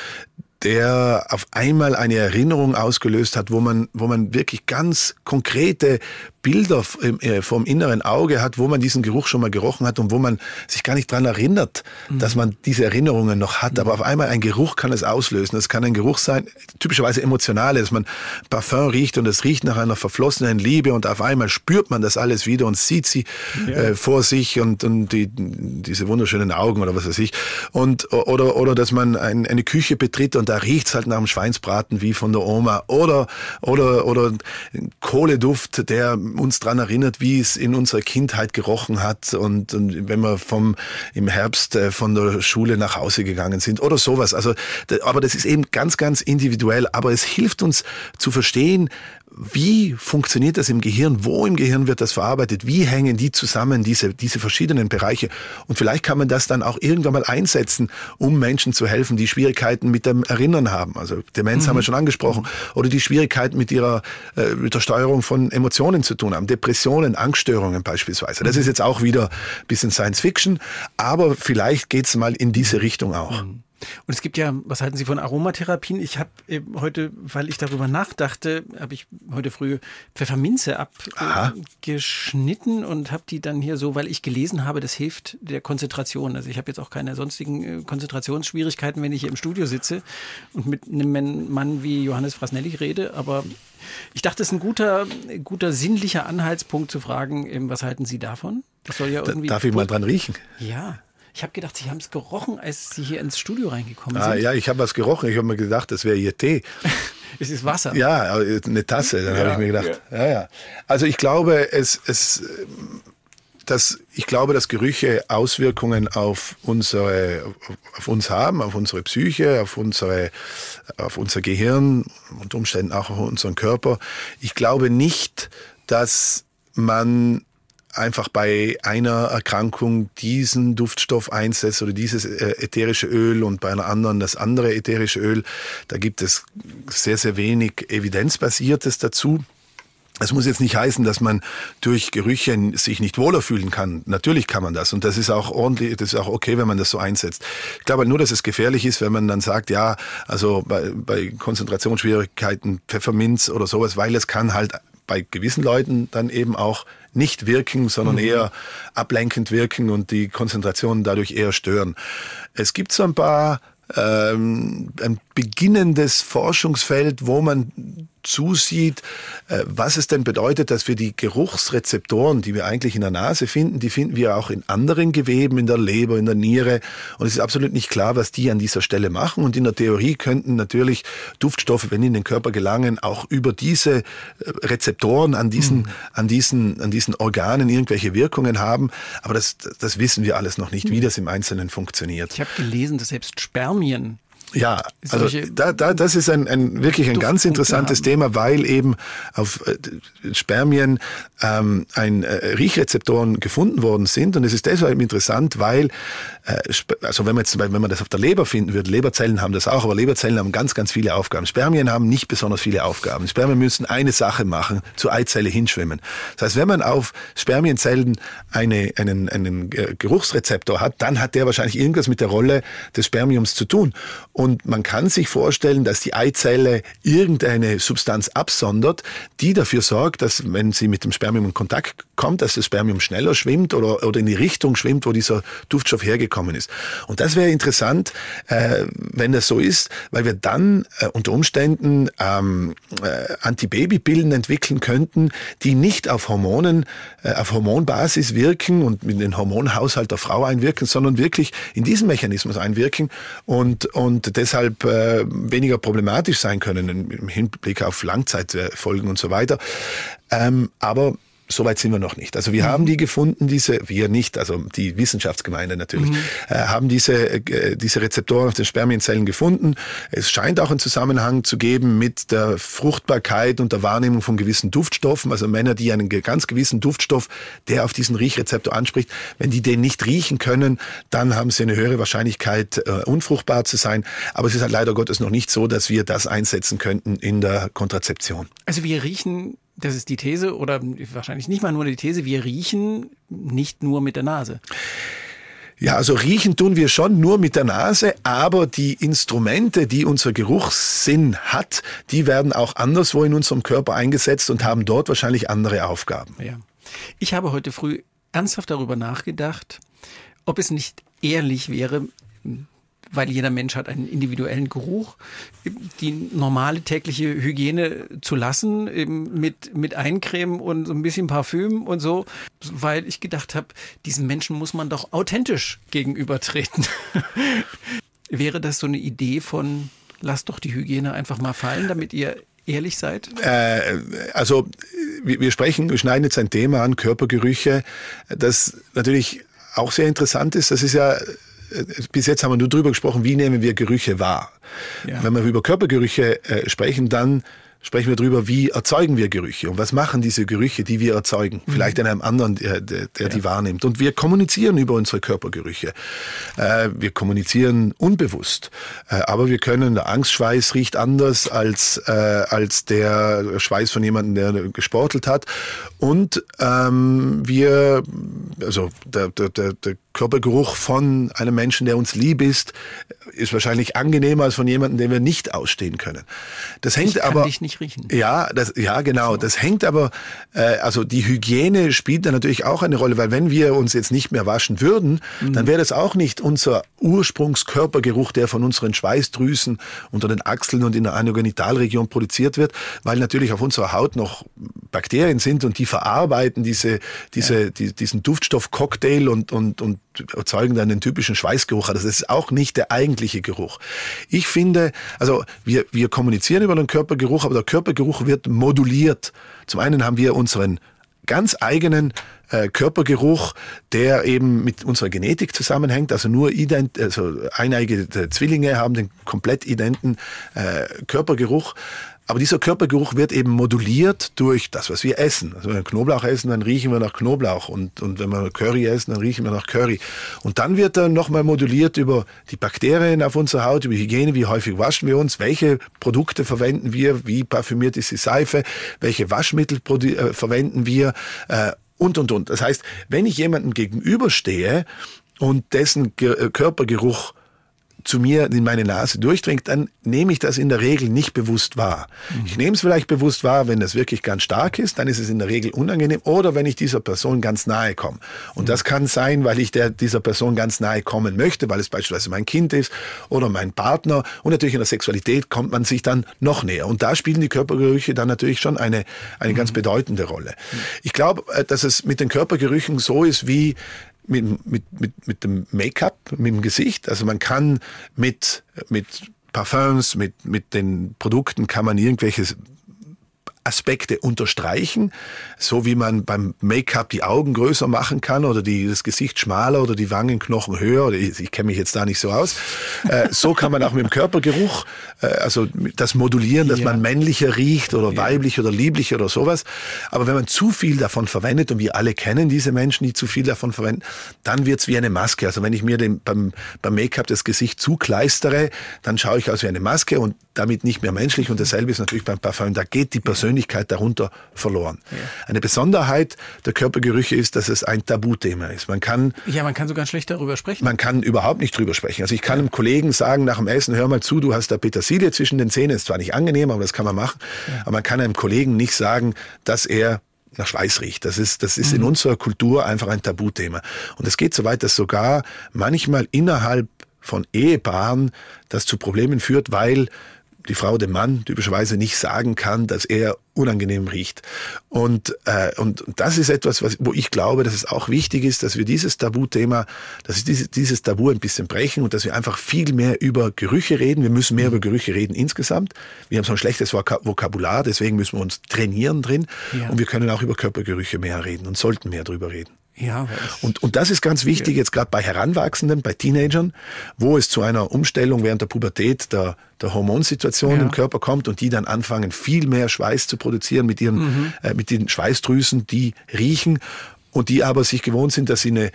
S3: der auf einmal eine Erinnerung ausgelöst hat, wo man, wo man wirklich ganz konkrete Bilder äh, vom inneren Auge hat, wo man diesen Geruch schon mal gerochen hat und wo man sich gar nicht dran erinnert, mhm. dass man diese Erinnerungen noch hat. Mhm. Aber auf einmal ein Geruch kann es auslösen. Es kann ein Geruch sein, typischerweise emotionale, dass man Parfum riecht und es riecht nach einer verflossenen Liebe und auf einmal spürt man das alles wieder und sieht sie ja. äh, vor sich und, und die, diese wunderschönen Augen oder was weiß ich. Und, oder, oder dass man ein, eine Küche betritt und da riecht es halt nach dem Schweinsbraten wie von der Oma. Oder, oder, oder Kohleduft, der uns dran erinnert, wie es in unserer Kindheit gerochen hat und, und wenn wir vom im Herbst äh, von der Schule nach Hause gegangen sind oder sowas. Also, aber das ist eben ganz, ganz individuell. Aber es hilft uns zu verstehen, wie funktioniert das im Gehirn? Wo im Gehirn wird das verarbeitet? Wie hängen die zusammen, diese, diese verschiedenen Bereiche? Und vielleicht kann man das dann auch irgendwann mal einsetzen, um Menschen zu helfen, die Schwierigkeiten mit dem Erinnern haben. Also Demenz mhm. haben wir schon angesprochen. Oder die Schwierigkeiten mit ihrer, äh, mit der Steuerung von Emotionen zu tun haben. Depressionen, Angststörungen beispielsweise. Das mhm. ist jetzt auch wieder ein bisschen Science Fiction. Aber vielleicht geht's mal in diese Richtung auch. Mhm.
S4: Und es gibt ja, was halten Sie von Aromatherapien? Ich habe heute, weil ich darüber nachdachte, habe ich heute früh Pfefferminze abgeschnitten und habe die dann hier so, weil ich gelesen habe, das hilft der Konzentration. Also ich habe jetzt auch keine sonstigen äh, Konzentrationsschwierigkeiten, wenn ich hier im Studio sitze und mit einem Mann wie Johannes Frasnelli rede, aber ich dachte, es ist ein guter, guter sinnlicher Anhaltspunkt zu fragen, was halten Sie davon?
S3: Das soll ja irgendwie. Darf ich mal dran riechen?
S4: Ja. Ich habe gedacht, Sie haben es gerochen, als Sie hier ins Studio reingekommen
S3: ah,
S4: sind.
S3: Ja, ich habe was gerochen. Ich habe mir gedacht, das wäre Ihr Tee.
S4: es ist Wasser.
S3: Ja, eine Tasse. Dann ja, habe ich mir gedacht. Ja. ja, ja. Also ich glaube, es, es, dass ich glaube, dass Gerüche Auswirkungen auf unsere, auf uns haben, auf unsere Psyche, auf unsere, auf unser Gehirn und Umständen auch auf unseren Körper. Ich glaube nicht, dass man einfach bei einer Erkrankung diesen Duftstoff einsetzt oder dieses äh, ätherische Öl und bei einer anderen das andere ätherische Öl. Da gibt es sehr, sehr wenig Evidenzbasiertes dazu. Es muss jetzt nicht heißen, dass man durch Gerüche sich nicht wohler fühlen kann. Natürlich kann man das und das ist auch ordentlich, das ist auch okay, wenn man das so einsetzt. Ich glaube nur, dass es gefährlich ist, wenn man dann sagt, ja, also bei, bei Konzentrationsschwierigkeiten Pfefferminz oder sowas, weil es kann halt bei gewissen Leuten dann eben auch nicht wirken, sondern mhm. eher ablenkend wirken und die Konzentration dadurch eher stören. Es gibt so ein paar ähm, ein beginnendes Forschungsfeld, wo man zusieht, äh, was es denn bedeutet, dass wir die Geruchsrezeptoren, die wir eigentlich in der Nase finden, die finden wir auch in anderen Geweben, in der Leber, in der Niere. Und es ist absolut nicht klar, was die an dieser Stelle machen. Und in der Theorie könnten natürlich Duftstoffe, wenn die in den Körper gelangen, auch über diese äh, Rezeptoren an diesen, mhm. an diesen, an diesen Organen irgendwelche Wirkungen haben. Aber das, das wissen wir alles noch nicht, wie mhm. das im Einzelnen funktioniert.
S4: Ich habe gelesen, dass selbst Spermien
S3: ja, also da, da, das ist ein, ein wirklich ein ganz interessantes haben. Thema, weil eben auf äh, Spermien ähm, ein äh, Riechrezeptoren gefunden worden sind und es ist deshalb interessant, weil also wenn man jetzt, wenn man das auf der Leber finden würde, Leberzellen haben das auch, aber Leberzellen haben ganz, ganz viele Aufgaben. Spermien haben nicht besonders viele Aufgaben. Spermien müssen eine Sache machen, zur Eizelle hinschwimmen. Das heißt, wenn man auf Spermienzellen eine, einen, einen äh, Geruchsrezeptor hat, dann hat der wahrscheinlich irgendwas mit der Rolle des Spermiums zu tun. Und man kann sich vorstellen, dass die Eizelle irgendeine Substanz absondert, die dafür sorgt, dass wenn sie mit dem Spermium in Kontakt kommt, dass das Spermium schneller schwimmt oder, oder in die Richtung schwimmt, wo dieser Duftstoff hergekommen ist. Und das wäre interessant, äh, wenn das so ist, weil wir dann äh, unter Umständen ähm, äh, Antibabypillen entwickeln könnten, die nicht auf Hormonen, äh, auf Hormonbasis wirken und mit den Hormonhaushalt der Frau einwirken, sondern wirklich in diesen Mechanismus einwirken und, und deshalb äh, weniger problematisch sein können im Hinblick auf Langzeitfolgen und so weiter. Ähm, aber Soweit sind wir noch nicht. Also wir mhm. haben die gefunden, diese, wir nicht, also die Wissenschaftsgemeinde natürlich, mhm. äh, haben diese, äh, diese Rezeptoren auf den Spermienzellen gefunden. Es scheint auch einen Zusammenhang zu geben mit der Fruchtbarkeit und der Wahrnehmung von gewissen Duftstoffen. Also Männer, die einen ganz gewissen Duftstoff, der auf diesen Riechrezeptor anspricht, wenn die den nicht riechen können, dann haben sie eine höhere Wahrscheinlichkeit, äh, unfruchtbar zu sein. Aber es ist halt leider Gottes noch nicht so, dass wir das einsetzen könnten in der Kontrazeption.
S4: Also wir riechen das ist die These oder wahrscheinlich nicht mal nur die These, wir riechen nicht nur mit der Nase.
S3: Ja, also riechen tun wir schon nur mit der Nase, aber die Instrumente, die unser Geruchssinn hat, die werden auch anderswo in unserem Körper eingesetzt und haben dort wahrscheinlich andere Aufgaben.
S4: Ja. Ich habe heute früh ernsthaft darüber nachgedacht, ob es nicht ehrlich wäre, weil jeder Mensch hat einen individuellen Geruch, die normale tägliche Hygiene zu lassen, eben mit, mit Eincremen und so ein bisschen Parfüm und so, weil ich gedacht habe, diesen Menschen muss man doch authentisch gegenübertreten. Wäre das so eine Idee von, lasst doch die Hygiene einfach mal fallen, damit ihr ehrlich seid?
S3: Äh, also wir sprechen, wir schneiden jetzt ein Thema an, Körpergerüche, das natürlich auch sehr interessant ist. Das ist ja bis jetzt haben wir nur drüber gesprochen, wie nehmen wir Gerüche wahr. Ja. Wenn wir über Körpergerüche äh, sprechen, dann sprechen wir darüber, wie erzeugen wir Gerüche und was machen diese Gerüche, die wir erzeugen. Mhm. Vielleicht in einem anderen, der, der, ja. die wahrnimmt. Und wir kommunizieren über unsere Körpergerüche. Äh, wir kommunizieren unbewusst. Äh, aber wir können, der Angstschweiß riecht anders als, äh, als der Schweiß von jemandem, der gesportelt hat. Und ähm, wir, also der, der, der, der Körpergeruch von einem Menschen, der uns lieb ist, ist wahrscheinlich angenehmer als von jemandem, den wir nicht ausstehen können. Das hängt
S4: ich kann
S3: aber
S4: dich nicht riechen.
S3: Ja, das, ja genau. So. Das hängt aber, äh, also die Hygiene spielt da natürlich auch eine Rolle, weil wenn wir uns jetzt nicht mehr waschen würden, mhm. dann wäre das auch nicht unser Ursprungskörpergeruch, der von unseren Schweißdrüsen unter den Achseln und in der Anogenitalregion produziert wird, weil natürlich auf unserer Haut noch Bakterien sind und die verarbeiten diese, diese, ja. die, diesen Duftstoff-Cocktail und, und, und erzeugen dann den typischen Schweißgeruch. Das ist auch nicht der eigentliche Geruch. Ich finde, also wir, wir kommunizieren über den Körpergeruch, aber der Körpergeruch wird moduliert. Zum einen haben wir unseren ganz eigenen äh, Körpergeruch, der eben mit unserer Genetik zusammenhängt. Also nur ident, also eineige Zwillinge haben den komplett identen äh, Körpergeruch. Aber dieser Körpergeruch wird eben moduliert durch das, was wir essen. Also wenn wir Knoblauch essen, dann riechen wir nach Knoblauch. Und, und wenn wir Curry essen, dann riechen wir nach Curry. Und dann wird er nochmal moduliert über die Bakterien auf unserer Haut, über Hygiene, wie häufig waschen wir uns, welche Produkte verwenden wir, wie parfümiert ist die Seife, welche Waschmittel äh, verwenden wir äh, und, und, und. Das heißt, wenn ich jemandem gegenüberstehe und dessen Ge äh, Körpergeruch zu mir in meine Nase durchdringt, dann nehme ich das in der Regel nicht bewusst wahr. Mhm. Ich nehme es vielleicht bewusst wahr, wenn das wirklich ganz stark ist, dann ist es in der Regel unangenehm oder wenn ich dieser Person ganz nahe komme. Und mhm. das kann sein, weil ich der, dieser Person ganz nahe kommen möchte, weil es beispielsweise mein Kind ist oder mein Partner und natürlich in der Sexualität kommt man sich dann noch näher. Und da spielen die Körpergerüche dann natürlich schon eine, eine mhm. ganz bedeutende Rolle. Mhm. Ich glaube, äh, dass es mit den Körpergerüchen so ist wie mit, mit, mit, mit dem Make-up, mit dem Gesicht. Also man kann mit, mit Parfums, mit, mit den Produkten kann man irgendwelches Aspekte unterstreichen, so wie man beim Make-up die Augen größer machen kann oder die, das Gesicht schmaler oder die Wangenknochen höher. Oder ich, ich kenne mich jetzt da nicht so aus. Äh, so kann man auch mit dem Körpergeruch, äh, also das modulieren, dass ja. man männlicher riecht oder ja. weiblich oder lieblich oder sowas. Aber wenn man zu viel davon verwendet, und wir alle kennen diese Menschen, die zu viel davon verwenden, dann wird's wie eine Maske. Also wenn ich mir den, beim, beim Make-up das Gesicht zukleistere, dann schaue ich aus wie eine Maske und damit nicht mehr menschlich. Und dasselbe ist natürlich beim Parfum. Da geht die Persönlichkeit darunter verloren. Ja. Eine Besonderheit der Körpergerüche ist, dass es ein Tabuthema ist. Man kann.
S4: Ja, man kann sogar schlecht darüber sprechen.
S3: Man kann überhaupt nicht drüber sprechen. Also ich kann ja. einem Kollegen sagen nach dem Essen, hör mal zu, du hast da Petersilie zwischen den Zähnen. Ist zwar nicht angenehm, aber das kann man machen. Ja. Aber man kann einem Kollegen nicht sagen, dass er nach Schweiß riecht. Das ist, das ist mhm. in unserer Kultur einfach ein Tabuthema. Und es geht so weit, dass sogar manchmal innerhalb von Ehepaaren das zu Problemen führt, weil die Frau dem Mann typischerweise nicht sagen kann, dass er unangenehm riecht. Und, äh, und das ist etwas, was, wo ich glaube, dass es auch wichtig ist, dass wir dieses Tabuthema, dass wir dieses, dieses Tabu ein bisschen brechen und dass wir einfach viel mehr über Gerüche reden. Wir müssen mehr über Gerüche reden insgesamt. Wir haben so ein schlechtes Vokabular, deswegen müssen wir uns trainieren drin. Ja. Und wir können auch über Körpergerüche mehr reden und sollten mehr darüber reden. Ja, und, und das ist ganz wichtig jetzt gerade bei Heranwachsenden, bei Teenagern, wo es zu einer Umstellung während der Pubertät der, der Hormonsituation ja. im Körper kommt und die dann anfangen, viel mehr Schweiß zu produzieren mit ihren, mhm. äh, mit den Schweißdrüsen, die riechen und die aber sich gewohnt sind, dass sie eine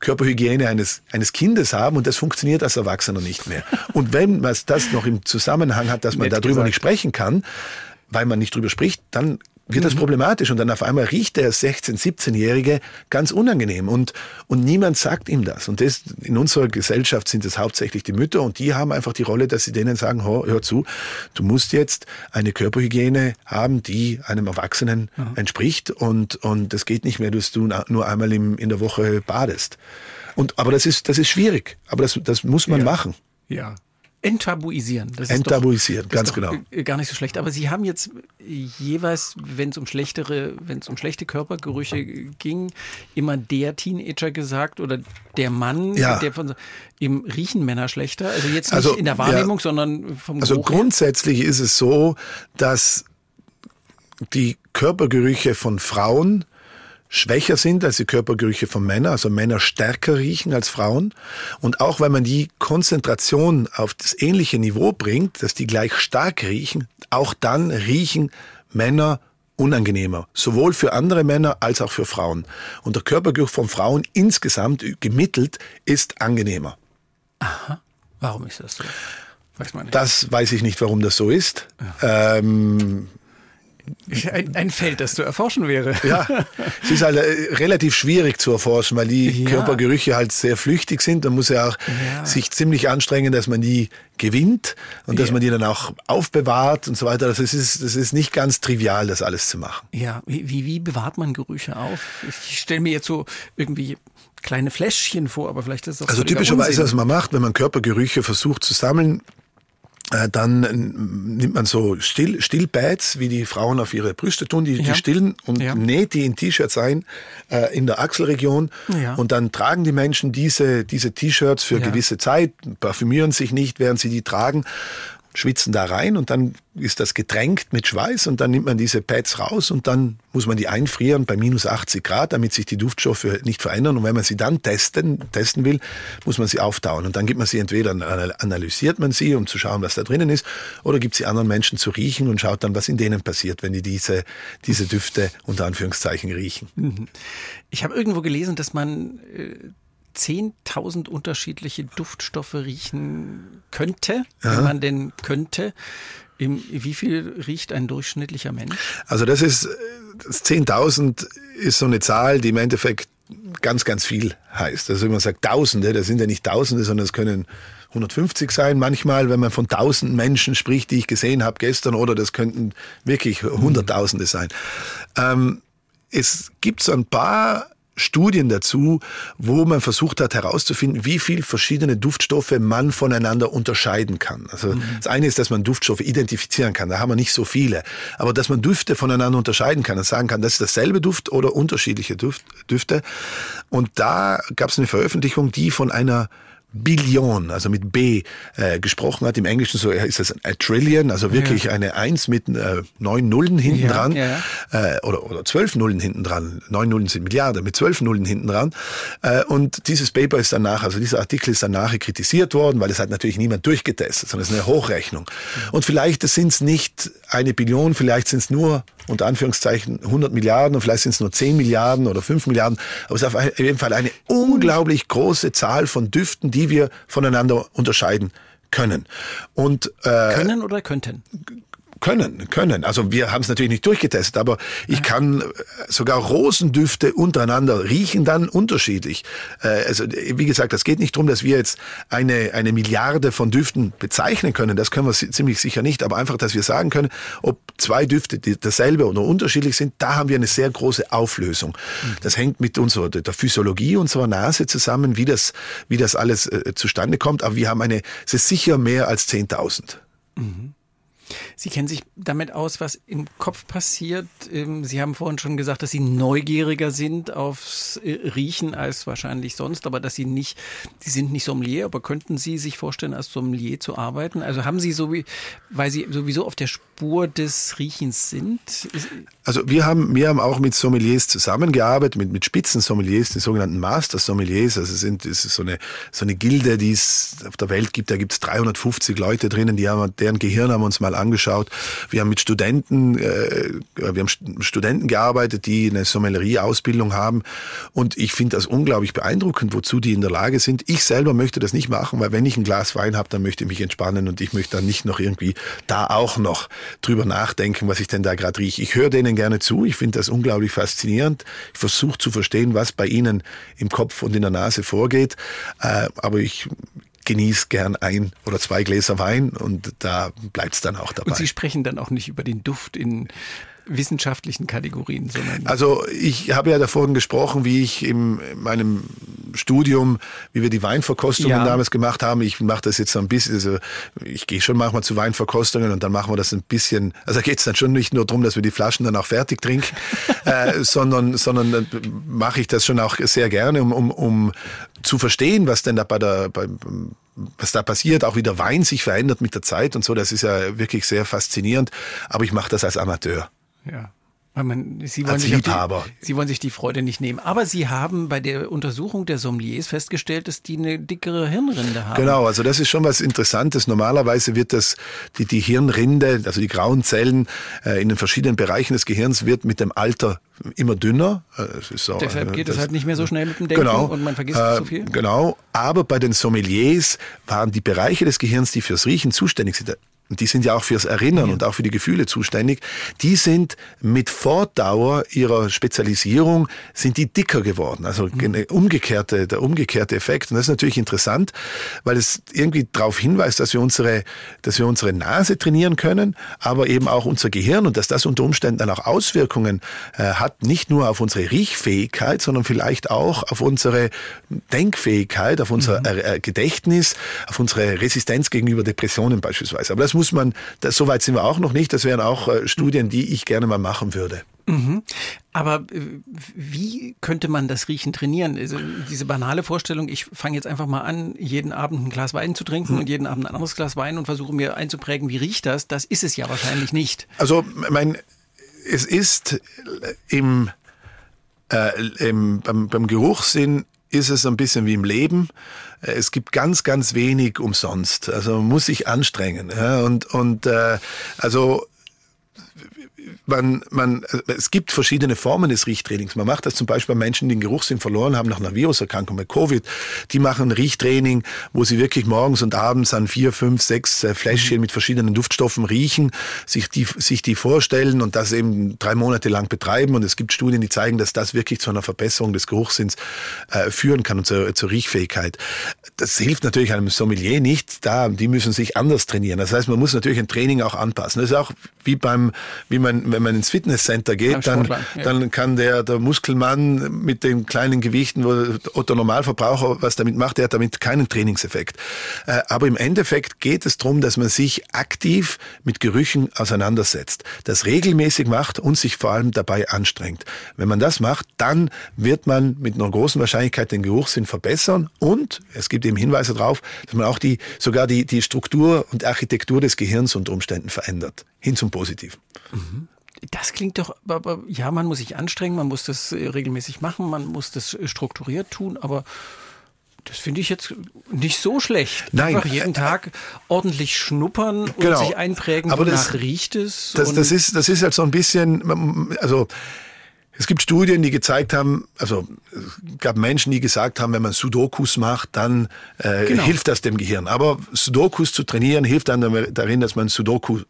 S3: Körperhygiene eines, eines Kindes haben und das funktioniert als Erwachsener nicht mehr. Und wenn man das noch im Zusammenhang hat, dass man Nett darüber gesagt. nicht sprechen kann, weil man nicht drüber spricht, dann wird das mhm. problematisch und dann auf einmal riecht der 16-, 17-Jährige ganz unangenehm und, und niemand sagt ihm das. Und das, in unserer Gesellschaft sind es hauptsächlich die Mütter und die haben einfach die Rolle, dass sie denen sagen, hör, hör zu, du musst jetzt eine Körperhygiene haben, die einem Erwachsenen mhm. entspricht und, und das geht nicht mehr, dass du nur einmal im, in der Woche badest. Und, aber das ist, das ist schwierig, aber das, das muss man
S4: ja.
S3: machen.
S4: Ja, Enttabuisieren.
S3: Das Enttabuisieren, doch, ganz genau.
S4: Gar nicht so schlecht. Aber Sie haben jetzt jeweils, wenn es um schlechtere, wenn es um schlechte Körpergerüche ging, immer der Teenager gesagt oder der Mann, ja. der von eben riechen Männer schlechter. Also jetzt nicht also, in der Wahrnehmung, ja, sondern vom
S3: Also
S4: Geruch
S3: grundsätzlich her. ist es so, dass die Körpergerüche von Frauen schwächer sind als die Körpergerüche von Männern, also Männer stärker riechen als Frauen. Und auch wenn man die Konzentration auf das ähnliche Niveau bringt, dass die gleich stark riechen, auch dann riechen Männer unangenehmer, sowohl für andere Männer als auch für Frauen. Und der Körpergeruch von Frauen insgesamt gemittelt ist angenehmer.
S4: Aha. Warum ist das so?
S3: Weiß man nicht. Das weiß ich nicht, warum das so ist. Ja. Ähm,
S4: ein, ein, Feld, das zu erforschen wäre.
S3: Ja, es ist halt äh, relativ schwierig zu erforschen, weil die ja. Körpergerüche halt sehr flüchtig sind. Da muss ja auch ja. sich ziemlich anstrengen, dass man die gewinnt und ja. dass man die dann auch aufbewahrt und so weiter. Das ist, das ist nicht ganz trivial, das alles zu machen.
S4: Ja, wie, wie bewahrt man Gerüche auf? Ich stelle mir jetzt so irgendwie kleine Fläschchen vor, aber vielleicht ist das
S3: Also typischerweise, was man macht, wenn man Körpergerüche versucht zu sammeln, dann äh, nimmt man so Still, Stillpads, wie die Frauen auf ihre Brüste tun, die, ja. die stillen und ja. näht die in T-Shirts ein äh, in der Achselregion. Ja. Und dann tragen die Menschen diese, diese T-Shirts für gewisse Zeit, parfümieren sich nicht, während sie die tragen. Schwitzen da rein und dann ist das getränkt mit Schweiß und dann nimmt man diese Pads raus und dann muss man die einfrieren bei minus 80 Grad, damit sich die Duftstoffe nicht verändern. Und wenn man sie dann testen, testen will, muss man sie auftauen. Und dann gibt man sie entweder, analysiert man sie, um zu schauen, was da drinnen ist, oder gibt sie anderen Menschen zu riechen und schaut dann, was in denen passiert, wenn die diese, diese Düfte unter Anführungszeichen riechen. Mhm.
S4: Ich habe irgendwo gelesen, dass man äh 10.000 unterschiedliche Duftstoffe riechen könnte, ja. wenn man denn könnte. Wie viel riecht ein durchschnittlicher Mensch?
S3: Also das ist, das 10.000 ist so eine Zahl, die im Endeffekt ganz, ganz viel heißt. Also wenn man sagt Tausende, das sind ja nicht Tausende, sondern es können 150 sein manchmal, wenn man von tausend Menschen spricht, die ich gesehen habe gestern, oder das könnten wirklich Hunderttausende sein. Ähm, es gibt so ein paar Studien dazu, wo man versucht hat herauszufinden, wie viel verschiedene Duftstoffe man voneinander unterscheiden kann. Also mhm. das eine ist, dass man Duftstoffe identifizieren kann, da haben wir nicht so viele, aber dass man Düfte voneinander unterscheiden kann und sagen kann, das ist dasselbe Duft oder unterschiedliche Düfte. Und da gab es eine Veröffentlichung, die von einer Billion, also mit B äh, gesprochen hat. Im Englischen so ist das a Trillion, also wirklich ja. eine Eins mit äh, neun Nullen hinten ja, dran ja. Äh, oder, oder zwölf Nullen hinten dran. Neun Nullen sind Milliarden, mit zwölf Nullen hinten dran. Äh, und dieses Paper ist danach, also dieser Artikel ist danach kritisiert worden, weil es hat natürlich niemand durchgetestet, sondern es ist eine Hochrechnung. Und vielleicht sind es nicht eine Billion, vielleicht sind es nur unter Anführungszeichen 100 Milliarden und vielleicht sind es nur 10 Milliarden oder 5 Milliarden, aber es ist auf jeden Fall eine unglaublich große Zahl von Düften, die wir voneinander unterscheiden können.
S4: Und, äh, können oder könnten?
S3: Können, können. Also wir haben es natürlich nicht durchgetestet, aber ich kann äh, sogar Rosendüfte untereinander riechen dann unterschiedlich. Äh, also wie gesagt, das geht nicht darum, dass wir jetzt eine, eine Milliarde von Düften bezeichnen können. Das können wir ziemlich sicher nicht, aber einfach, dass wir sagen können, ob zwei Düfte dasselbe oder unterschiedlich sind, da haben wir eine sehr große Auflösung. Mhm. Das hängt mit unserer der Physiologie unserer Nase zusammen, wie das, wie das alles äh, zustande kommt. Aber wir haben eine, es ist sicher mehr als 10.000. Mhm.
S4: Sie kennen sich damit aus, was im Kopf passiert. Ähm, Sie haben vorhin schon gesagt, dass Sie neugieriger sind aufs äh, Riechen als wahrscheinlich sonst, aber dass Sie nicht, Sie sind nicht Sommelier, aber könnten Sie sich vorstellen, als Sommelier zu arbeiten? Also haben Sie so weil Sie sowieso auf der Spur des Riechens sind?
S3: Also wir haben, wir haben auch mit Sommeliers zusammengearbeitet, mit, mit Spitzensommeliers, die sogenannten Master Sommeliers. Also sind, das ist so eine, so eine Gilde, die es auf der Welt gibt. Da gibt es 350 Leute drinnen, die haben, deren Gehirn haben uns mal angeschaut. Wir haben mit Studenten, äh, wir haben Studenten gearbeitet, die eine Sommelerie-Ausbildung haben. Und ich finde das unglaublich beeindruckend, wozu die in der Lage sind. Ich selber möchte das nicht machen, weil wenn ich ein Glas Wein habe, dann möchte ich mich entspannen und ich möchte dann nicht noch irgendwie da auch noch drüber nachdenken, was ich denn da gerade rieche. Ich höre denen gerne zu. Ich finde das unglaublich faszinierend. Ich versuche zu verstehen, was bei Ihnen im Kopf und in der Nase vorgeht. Äh, aber ich genieße gern ein oder zwei Gläser Wein und da bleibt es dann auch dabei.
S4: Und Sie sprechen dann auch nicht über den Duft in wissenschaftlichen Kategorien, sondern.
S3: Also ich habe ja davon gesprochen, wie ich in meinem Studium, wie wir die Weinverkostungen ja. damals gemacht haben. Ich mache das jetzt so ein bisschen, also ich gehe schon manchmal zu Weinverkostungen und dann machen wir das ein bisschen, also da geht es dann schon nicht nur darum, dass wir die Flaschen dann auch fertig trinken, äh, sondern, sondern dann mache ich das schon auch sehr gerne, um, um, um zu verstehen, was denn da bei der, bei, was da passiert, auch wie der Wein sich verändert mit der Zeit und so, das ist ja wirklich sehr faszinierend. Aber ich mache das als Amateur.
S4: Ja. Weil man, Sie, wollen sich die, Sie wollen sich die Freude nicht nehmen. Aber Sie haben bei der Untersuchung der Sommeliers festgestellt, dass die eine dickere Hirnrinde haben.
S3: Genau, also das ist schon was Interessantes. Normalerweise wird das, die, die Hirnrinde, also die grauen Zellen äh, in den verschiedenen Bereichen des Gehirns wird mit dem Alter immer dünner.
S4: Äh, so, Deshalb geht das, es halt nicht mehr so schnell mit dem Denken
S3: genau,
S4: und man vergisst
S3: äh,
S4: zu viel.
S3: Genau, aber bei den Sommeliers waren die Bereiche des Gehirns, die fürs Riechen zuständig sind, und die sind ja auch fürs Erinnern ja. und auch für die Gefühle zuständig, die sind mit Fortdauer ihrer Spezialisierung, sind die dicker geworden. Also mhm. umgekehrte, der umgekehrte Effekt. Und das ist natürlich interessant, weil es irgendwie darauf hinweist, dass wir unsere, dass wir unsere Nase trainieren können, aber eben auch unser Gehirn und dass das unter Umständen dann auch Auswirkungen äh, hat, nicht nur auf unsere Riechfähigkeit, sondern vielleicht auch auf unsere Denkfähigkeit, auf unser mhm. Äh, Gedächtnis, auf unsere Resistenz gegenüber Depressionen beispielsweise. Aber das muss man, das, so weit sind wir auch noch nicht. Das wären auch äh, Studien, die ich gerne mal machen würde.
S4: Mhm. Aber äh, wie könnte man das Riechen trainieren? Also diese banale Vorstellung, ich fange jetzt einfach mal an, jeden Abend ein Glas Wein zu trinken mhm. und jeden Abend ein anderes Glas Wein und versuche mir einzuprägen, wie riecht das? Das ist es ja wahrscheinlich nicht.
S3: Also, mein, es ist im, äh, im beim, beim Geruchssinn ist es ein bisschen wie im Leben. Es gibt ganz, ganz wenig umsonst. Also man muss sich anstrengen. Und und äh, also man, man, es gibt verschiedene Formen des Riechtrainings. Man macht das zum Beispiel bei Menschen, die den Geruchssinn verloren haben nach einer Viruserkrankung, bei Covid. Die machen Riechtraining, wo sie wirklich morgens und abends an vier, fünf, sechs äh, Fläschchen mit verschiedenen Duftstoffen riechen, sich die, sich die vorstellen und das eben drei Monate lang betreiben. Und es gibt Studien, die zeigen, dass das wirklich zu einer Verbesserung des Geruchssinns äh, führen kann und zur, zur Riechfähigkeit. Das hilft natürlich einem Sommelier nicht. Da, die müssen sich anders trainieren. Das heißt, man muss natürlich ein Training auch anpassen. Das ist auch wie beim, wie man wenn man ins Fitnesscenter geht, dann, ja. dann kann der, der Muskelmann mit den kleinen Gewichten, wo Otto Normalverbraucher was damit macht, der hat damit keinen Trainingseffekt. Äh, aber im Endeffekt geht es darum, dass man sich aktiv mit Gerüchen auseinandersetzt, das regelmäßig macht und sich vor allem dabei anstrengt. Wenn man das macht, dann wird man mit einer großen Wahrscheinlichkeit den Geruchssinn verbessern und es gibt eben Hinweise darauf, dass man auch die, sogar die, die Struktur und Architektur des Gehirns unter Umständen verändert. Hin zum Positiven.
S4: Mhm. Das klingt doch, ja, man muss sich anstrengen, man muss das äh, regelmäßig machen, man muss das äh, strukturiert tun, aber das finde ich jetzt nicht so schlecht.
S3: Nein.
S4: Einfach jeden Tag ordentlich schnuppern genau. und sich einprägen, aber wonach das, riecht es.
S3: Das, das, ist, das ist halt so ein bisschen, also es gibt Studien, die gezeigt haben, also es gab Menschen, die gesagt haben, wenn man Sudokus macht, dann äh, genau. hilft das dem Gehirn. Aber Sudokus zu trainieren hilft dann darin, dass man Sudoku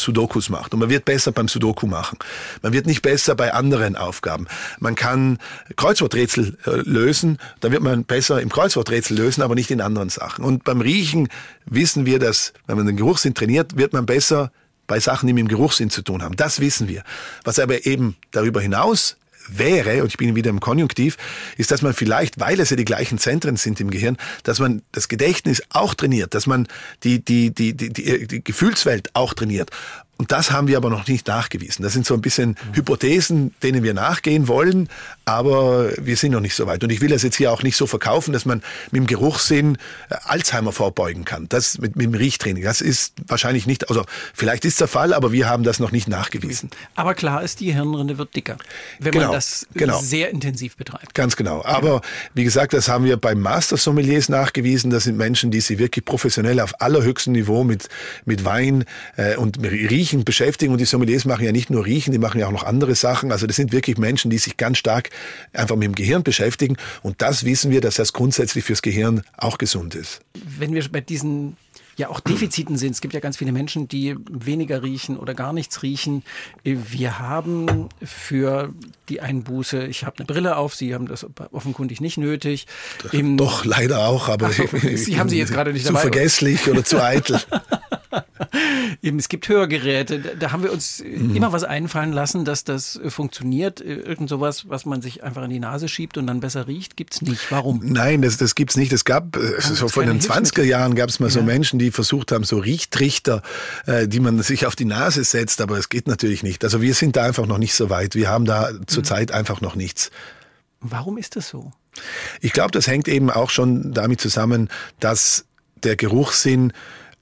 S3: Sudokus macht. Und man wird besser beim Sudoku machen. Man wird nicht besser bei anderen Aufgaben. Man kann Kreuzworträtsel äh, lösen, da wird man besser im Kreuzworträtsel lösen, aber nicht in anderen Sachen. Und beim Riechen wissen wir, dass, wenn man den Geruchssinn trainiert, wird man besser bei Sachen, die mit dem Geruchssinn zu tun haben. Das wissen wir. Was aber eben darüber hinaus wäre, und ich bin wieder im Konjunktiv, ist, dass man vielleicht, weil es ja die gleichen Zentren sind im Gehirn, dass man das Gedächtnis auch trainiert, dass man die, die, die, die, die, die Gefühlswelt auch trainiert. Und das haben wir aber noch nicht nachgewiesen. Das sind so ein bisschen mhm. Hypothesen, denen wir nachgehen wollen, aber wir sind noch nicht so weit. Und ich will das jetzt hier auch nicht so verkaufen, dass man mit dem Geruchssinn äh, Alzheimer vorbeugen kann. Das mit, mit dem Riechtraining. Das ist wahrscheinlich nicht, also vielleicht ist der Fall, aber wir haben das noch nicht nachgewiesen.
S4: Aber klar ist, die Hirnrinde wird dicker, wenn genau, man das genau. sehr intensiv betreibt.
S3: Ganz genau. Aber wie gesagt, das haben wir beim Master Sommeliers nachgewiesen. Das sind Menschen, die sich wirklich professionell auf allerhöchstem Niveau mit, mit Wein äh, und Riechen Riechen beschäftigen. Und die Sommeliers machen ja nicht nur Riechen, die machen ja auch noch andere Sachen. Also das sind wirklich Menschen, die sich ganz stark einfach mit dem Gehirn beschäftigen. Und das wissen wir, dass das grundsätzlich fürs Gehirn auch gesund ist.
S4: Wenn wir bei diesen ja auch Defiziten sind. Es gibt ja ganz viele Menschen, die weniger riechen oder gar nichts riechen. Wir haben für die Einbuße, ich habe eine Brille auf, Sie haben das offenkundig nicht nötig.
S3: Im, Doch, leider auch, aber
S4: so, Sie haben sie jetzt gerade nicht
S3: zu
S4: dabei.
S3: Zu vergesslich oder zu eitel.
S4: Eben, es gibt Hörgeräte. Da haben wir uns mhm. immer was einfallen lassen, dass das äh, funktioniert. Äh, irgend sowas, was man sich einfach in die Nase schiebt und dann besser riecht, gibt's nicht. Warum?
S3: Nein, das, das gibt's nicht. Es gab, äh, so vor den 20er Jahren gab es mal ja. so Menschen, die versucht haben, so Riechtrichter, äh, die man sich auf die Nase setzt, aber es geht natürlich nicht. Also wir sind da einfach noch nicht so weit. Wir haben da mhm. zurzeit einfach noch nichts.
S4: Warum ist das so?
S3: Ich glaube, das hängt eben auch schon damit zusammen, dass der Geruchssinn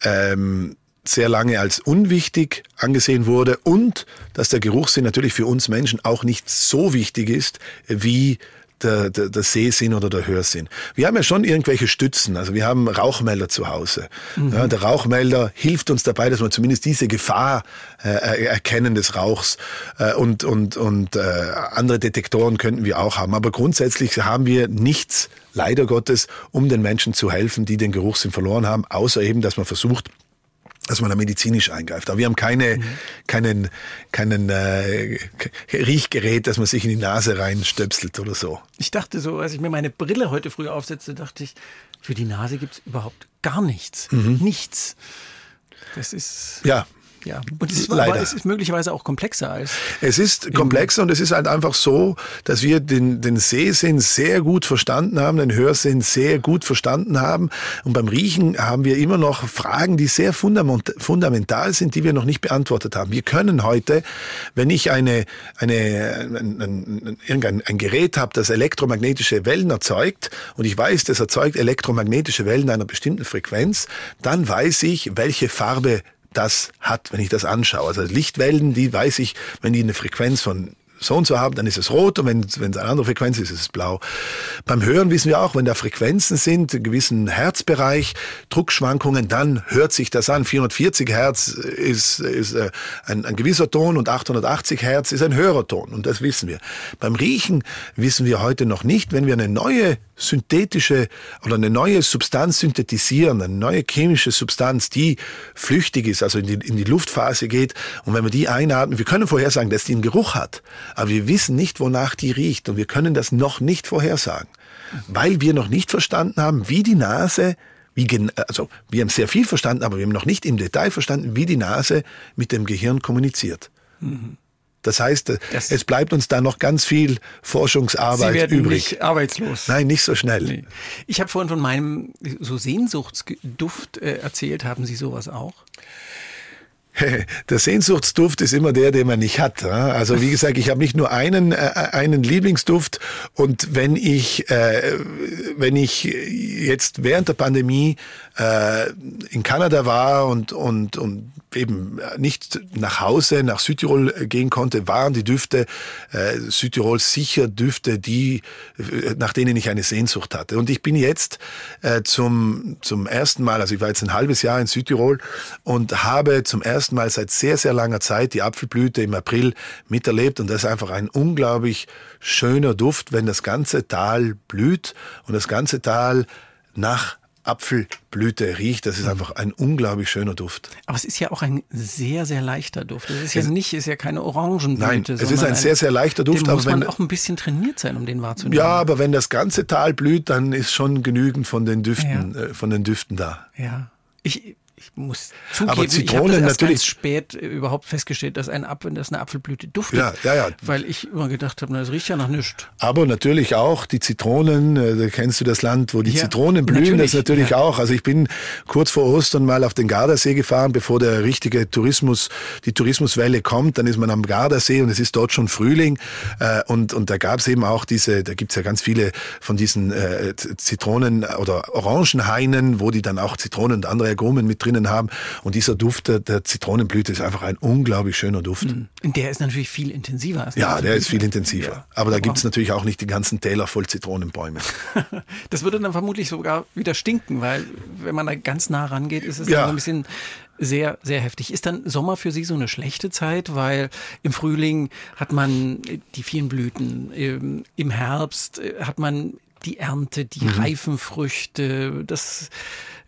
S3: ähm, sehr lange als unwichtig angesehen wurde und dass der Geruchssinn natürlich für uns Menschen auch nicht so wichtig ist wie der, der, der Sehsinn oder der Hörsinn. Wir haben ja schon irgendwelche Stützen. Also wir haben Rauchmelder zu Hause. Mhm. Ja, der Rauchmelder hilft uns dabei, dass wir zumindest diese Gefahr äh, erkennen des Rauchs. Äh, und und, und äh, andere Detektoren könnten wir auch haben. Aber grundsätzlich haben wir nichts, leider Gottes, um den Menschen zu helfen, die den Geruchssinn verloren haben, außer eben, dass man versucht, dass man da medizinisch eingreift. Aber wir haben keine, mhm. keinen, keinen äh, Riechgerät, dass man sich in die Nase reinstöpselt oder so.
S4: Ich dachte so, als ich mir meine Brille heute früh aufsetzte, dachte ich, für die Nase gibt's überhaupt gar nichts. Mhm. Nichts. Das ist.
S3: Ja,
S4: Ja, und es ist, Leider. es ist möglicherweise auch komplexer als.
S3: Es ist komplexer und es ist halt einfach so, dass wir den, den Sehsinn sehr gut verstanden haben, den Hörsinn sehr gut verstanden haben. Und beim Riechen haben wir immer noch Fragen, die sehr fundamental sind, die wir noch nicht beantwortet haben. Wir können heute, wenn ich eine, eine, ein, ein, irgendein ein Gerät habe, das elektromagnetische Wellen erzeugt und ich weiß, das erzeugt elektromagnetische Wellen einer bestimmten Frequenz, dann weiß ich, welche Farbe das hat, wenn ich das anschaue. Also Lichtwellen, die weiß ich, wenn die eine Frequenz von so und so haben, dann ist es rot und wenn, wenn es eine andere Frequenz ist, ist es blau. Beim Hören wissen wir auch, wenn da Frequenzen sind, einen gewissen Herzbereich, Druckschwankungen, dann hört sich das an. 440 Hertz ist, ist äh, ein, ein gewisser Ton und 880 Hertz ist ein höherer Ton und das wissen wir. Beim Riechen wissen wir heute noch nicht, wenn wir eine neue synthetische oder eine neue Substanz synthetisieren, eine neue chemische Substanz, die flüchtig ist, also in die, in die Luftphase geht und wenn wir die einatmen, wir können vorhersagen, dass die einen Geruch hat, aber wir wissen nicht, wonach die riecht und wir können das noch nicht vorhersagen, weil wir noch nicht verstanden haben, wie die Nase wie, also wir haben sehr viel verstanden, aber wir haben noch nicht im Detail verstanden, wie die Nase mit dem Gehirn kommuniziert. Mhm. Das heißt, das es bleibt uns da noch ganz viel Forschungsarbeit
S4: Sie werden
S3: übrig.
S4: Nicht arbeitslos.
S3: Nein, nicht so schnell. Nee.
S4: Ich habe vorhin von meinem so Sehnsuchtsduft äh, erzählt. Haben Sie sowas auch?
S3: Der Sehnsuchtsduft ist immer der, den man nicht hat. Also wie gesagt, ich habe nicht nur einen, äh, einen Lieblingsduft und wenn ich, äh, wenn ich jetzt während der Pandemie äh, in Kanada war und, und, und eben nicht nach Hause, nach Südtirol gehen konnte, waren die Düfte äh, Südtirol sicher Düfte, die, äh, nach denen ich eine Sehnsucht hatte. Und ich bin jetzt äh, zum, zum ersten Mal, also ich war jetzt ein halbes Jahr in Südtirol und habe zum ersten Mal seit sehr, sehr langer Zeit die Apfelblüte im April miterlebt. Und das ist einfach ein unglaublich schöner Duft, wenn das ganze Tal blüht und das ganze Tal nach Apfelblüte riecht. Das ist mhm. einfach ein unglaublich schöner Duft.
S4: Aber es ist ja auch ein sehr, sehr leichter Duft. Es ist ja nicht, es ist ja keine Orangenblüte.
S3: Nein, es ist ein sehr, sehr leichter Duft.
S4: Da muss man auch ein bisschen trainiert sein, um den wahrzunehmen.
S3: Ja, aber wenn das ganze Tal blüht, dann ist schon genügend von den Düften, ja. äh, von den Düften da.
S4: Ja. Ich muss zugeben, aber Zitronen ich habe natürlich ganz spät äh, überhaupt festgestellt, dass ein Apfel, dass eine Apfelblüte duftet.
S3: Ja, ja, ja.
S4: Weil ich immer gedacht habe, das riecht ja nach nichts.
S3: Aber natürlich auch die Zitronen, äh, da kennst du das Land, wo die ja, Zitronen blühen, natürlich, das natürlich ja. auch. Also ich bin kurz vor Ostern mal auf den Gardasee gefahren, bevor der richtige Tourismus, die Tourismuswelle kommt, dann ist man am Gardasee und es ist dort schon Frühling äh, und, und da gab es eben auch diese, da gibt es ja ganz viele von diesen äh, Zitronen oder Orangenhainen, wo die dann auch Zitronen und andere Aromen mit drinnen haben. Und dieser Duft der, der Zitronenblüte ist einfach ein unglaublich schöner Duft. Mhm.
S4: Der ist natürlich viel intensiver.
S3: Ja, der ist viel intensiver. Ja. Aber da gibt es natürlich auch nicht die ganzen Täler voll Zitronenbäume.
S4: das würde dann vermutlich sogar wieder stinken, weil wenn man da ganz nah rangeht, ist es ja. dann so ein bisschen sehr, sehr heftig. Ist dann Sommer für Sie so eine schlechte Zeit, weil im Frühling hat man die vielen Blüten, im Herbst hat man die Ernte, die mhm. reifen Früchte, das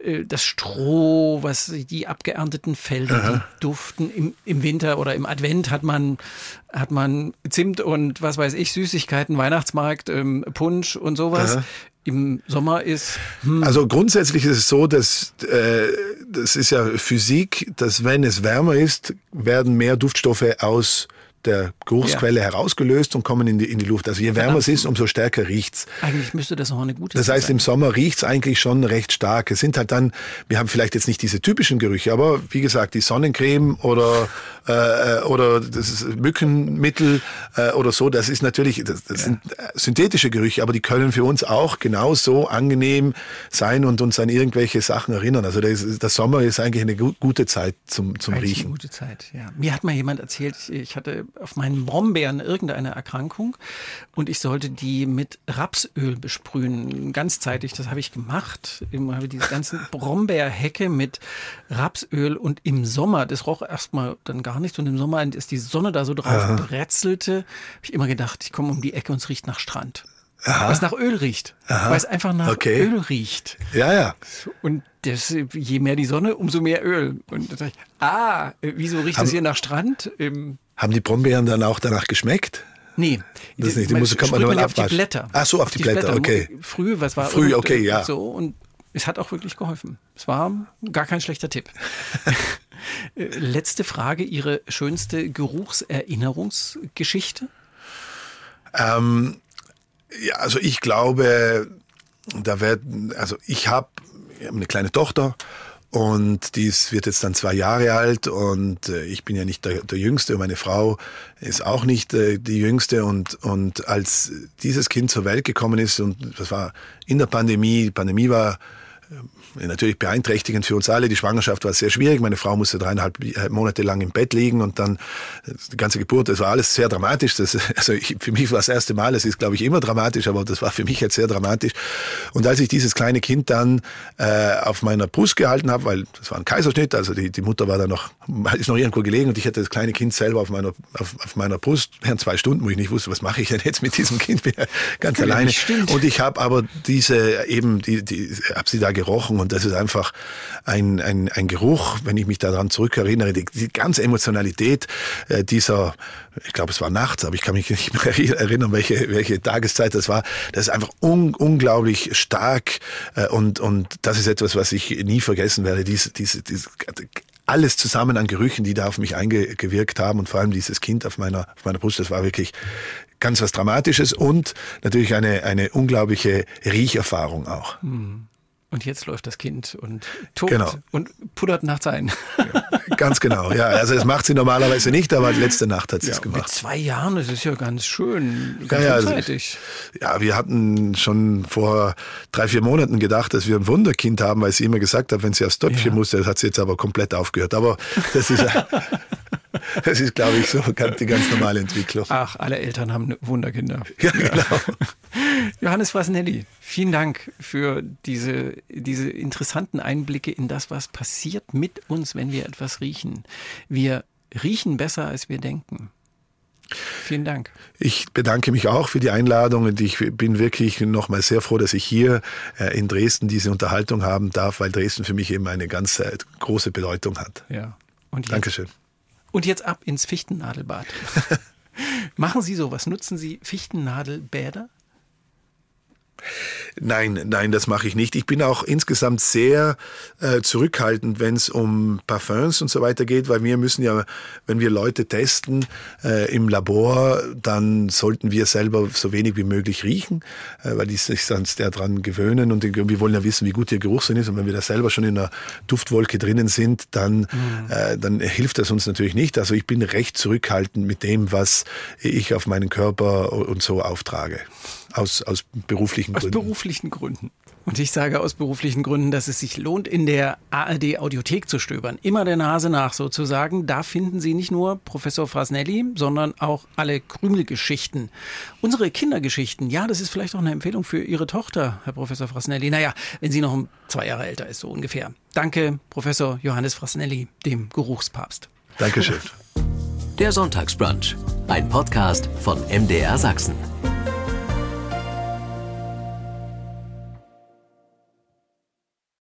S4: äh, das Stroh, was die abgeernteten Felder, Aha. die duften. Im, Im Winter oder im Advent hat man, hat man Zimt und was weiß ich, Süßigkeiten, Weihnachtsmarkt, ähm, Punsch und sowas. Aha. Im Sommer ist.
S3: Hm. Also grundsätzlich ist es so, dass äh, das ist ja Physik, dass wenn es wärmer ist, werden mehr Duftstoffe aus der Geruchsquelle ja. herausgelöst und kommen in die, in die Luft. Also je wärmer es ist, umso stärker riecht's.
S4: Eigentlich müsste das auch eine gute
S3: Das heißt, sein. im Sommer riecht's eigentlich schon recht stark. Es sind halt dann, wir haben vielleicht jetzt nicht diese typischen Gerüche, aber wie gesagt, die Sonnencreme oder äh, oder das ist Mückenmittel äh, oder so, das ist natürlich, das, das ja. sind äh, synthetische Gerüche, aber die können für uns auch genauso angenehm sein und uns an irgendwelche Sachen erinnern. Also der, der Sommer ist eigentlich eine gute Zeit zum, zum eigentlich Riechen. Eine
S4: gute Zeit, ja. Mir hat mal jemand erzählt, ich hatte auf meinen Brombeeren irgendeine Erkrankung und ich sollte die mit Rapsöl besprühen, ganzzeitig. Das habe ich gemacht. Ich habe diese ganzen Brombeerhecke mit Rapsöl und im Sommer, das roch erstmal dann gar nicht und im Sommer, als die Sonne da so drauf Aha. bretzelte, habe ich immer gedacht, ich komme um die Ecke und es riecht nach Strand. Aha. Weil es nach Öl riecht. Aha. Weil es einfach nach okay. Öl riecht.
S3: Ja, ja.
S4: Und das, je mehr die Sonne, umso mehr Öl. Und da dachte ich, ah, wieso riecht es hier nach Strand?
S3: Ähm, haben die Brombeeren dann auch danach geschmeckt?
S4: Nee,
S3: das nicht. Die muss, kann man,
S4: man auf die Blätter.
S3: Ach so, auf die, die Blätter, Blätter, okay.
S4: Früh, was war
S3: Früh, okay, ja.
S4: So und es hat auch wirklich geholfen. Es war gar kein schlechter Tipp. Äh, letzte Frage, Ihre schönste Geruchserinnerungsgeschichte?
S3: Ähm, ja, also ich glaube, da wird, also ich habe hab eine kleine Tochter und die wird jetzt dann zwei Jahre alt und äh, ich bin ja nicht der, der Jüngste und meine Frau ist auch nicht äh, die Jüngste und, und als dieses Kind zur Welt gekommen ist und das war in der Pandemie, die Pandemie war natürlich beeinträchtigend für uns alle. Die Schwangerschaft war sehr schwierig. Meine Frau musste dreieinhalb Monate lang im Bett liegen und dann die ganze Geburt, das war alles sehr dramatisch. Das, also ich, für mich war das erste Mal, es ist glaube ich immer dramatisch, aber das war für mich jetzt sehr dramatisch. Und als ich dieses kleine Kind dann äh, auf meiner Brust gehalten habe, weil das war ein Kaiserschnitt, also die, die Mutter war da noch, ist noch irgendwo gelegen und ich hatte das kleine Kind selber auf meiner, auf, auf meiner Brust während zwei Stunden, wo ich nicht wusste, was mache ich denn jetzt mit diesem Kind, bin ganz ja, alleine. Stimmt. Und ich habe aber diese eben, die, die, habe sie da gerochen und das ist einfach ein, ein, ein Geruch, wenn ich mich daran zurückerinnere, die, die ganze Emotionalität äh, dieser, ich glaube es war nachts, aber ich kann mich nicht mehr erinnern, welche, welche Tageszeit das war. Das ist einfach un, unglaublich stark äh, und, und das ist etwas, was ich nie vergessen werde. Diese, diese, diese alles zusammen an Gerüchen, die da auf mich eingewirkt haben und vor allem dieses Kind auf meiner, auf meiner Brust, das war wirklich ganz was Dramatisches und natürlich eine, eine unglaubliche Riecherfahrung auch.
S4: Hm. Und jetzt läuft das Kind und tobt genau. und puddert nachts ein.
S3: Ja, ganz genau, ja. Also das macht sie normalerweise nicht, aber letzte Nacht hat sie ja, es gemacht. Mit
S4: zwei Jahren, das ist ja ganz schön, ganz
S3: ja, ja, also, ja, wir hatten schon vor drei, vier Monaten gedacht, dass wir ein Wunderkind haben, weil sie immer gesagt hat, wenn sie aufs Töpfchen ja. musste, das hat sie jetzt aber komplett aufgehört. Aber das ist ja... Das ist, glaube ich, so die ganz normale Entwicklung.
S4: Ach, alle Eltern haben Wunderkinder. Ja, genau. Johannes Frasnelli, vielen Dank für diese, diese interessanten Einblicke in das, was passiert mit uns, wenn wir etwas riechen. Wir riechen besser, als wir denken. Vielen Dank.
S3: Ich bedanke mich auch für die Einladung und ich bin wirklich nochmal sehr froh, dass ich hier äh, in Dresden diese Unterhaltung haben darf, weil Dresden für mich eben eine ganz äh, große Bedeutung hat.
S4: Ja.
S3: Und jetzt, Dankeschön.
S4: Und jetzt ab ins Fichtennadelbad. Machen Sie sowas? Nutzen Sie Fichtennadelbäder?
S3: Nein, nein, das mache ich nicht. Ich bin auch insgesamt sehr äh, zurückhaltend, wenn es um Parfums und so weiter geht, weil wir müssen ja, wenn wir Leute testen äh, im Labor, dann sollten wir selber so wenig wie möglich riechen, äh, weil die sich sonst daran gewöhnen und wir wollen ja wissen, wie gut ihr Geruchssinn ist. Und wenn wir da selber schon in einer Duftwolke drinnen sind, dann, mhm. äh, dann hilft das uns natürlich nicht. Also ich bin recht zurückhaltend mit dem, was ich auf meinen Körper und so auftrage. Aus, aus beruflichen
S4: aus
S3: Gründen.
S4: Aus beruflichen Gründen. Und ich sage aus beruflichen Gründen, dass es sich lohnt, in der ARD Audiothek zu stöbern. Immer der Nase nach sozusagen. Da finden Sie nicht nur Professor Frasnelli, sondern auch alle Krümelgeschichten. Unsere Kindergeschichten, ja, das ist vielleicht auch eine Empfehlung für Ihre Tochter, Herr Professor Frasnelli. Naja, wenn sie noch zwei Jahre älter ist, so ungefähr. Danke, Professor Johannes Frasnelli, dem Geruchspapst.
S3: Dankeschön.
S2: Der Sonntagsbrunch, ein Podcast von MDR Sachsen.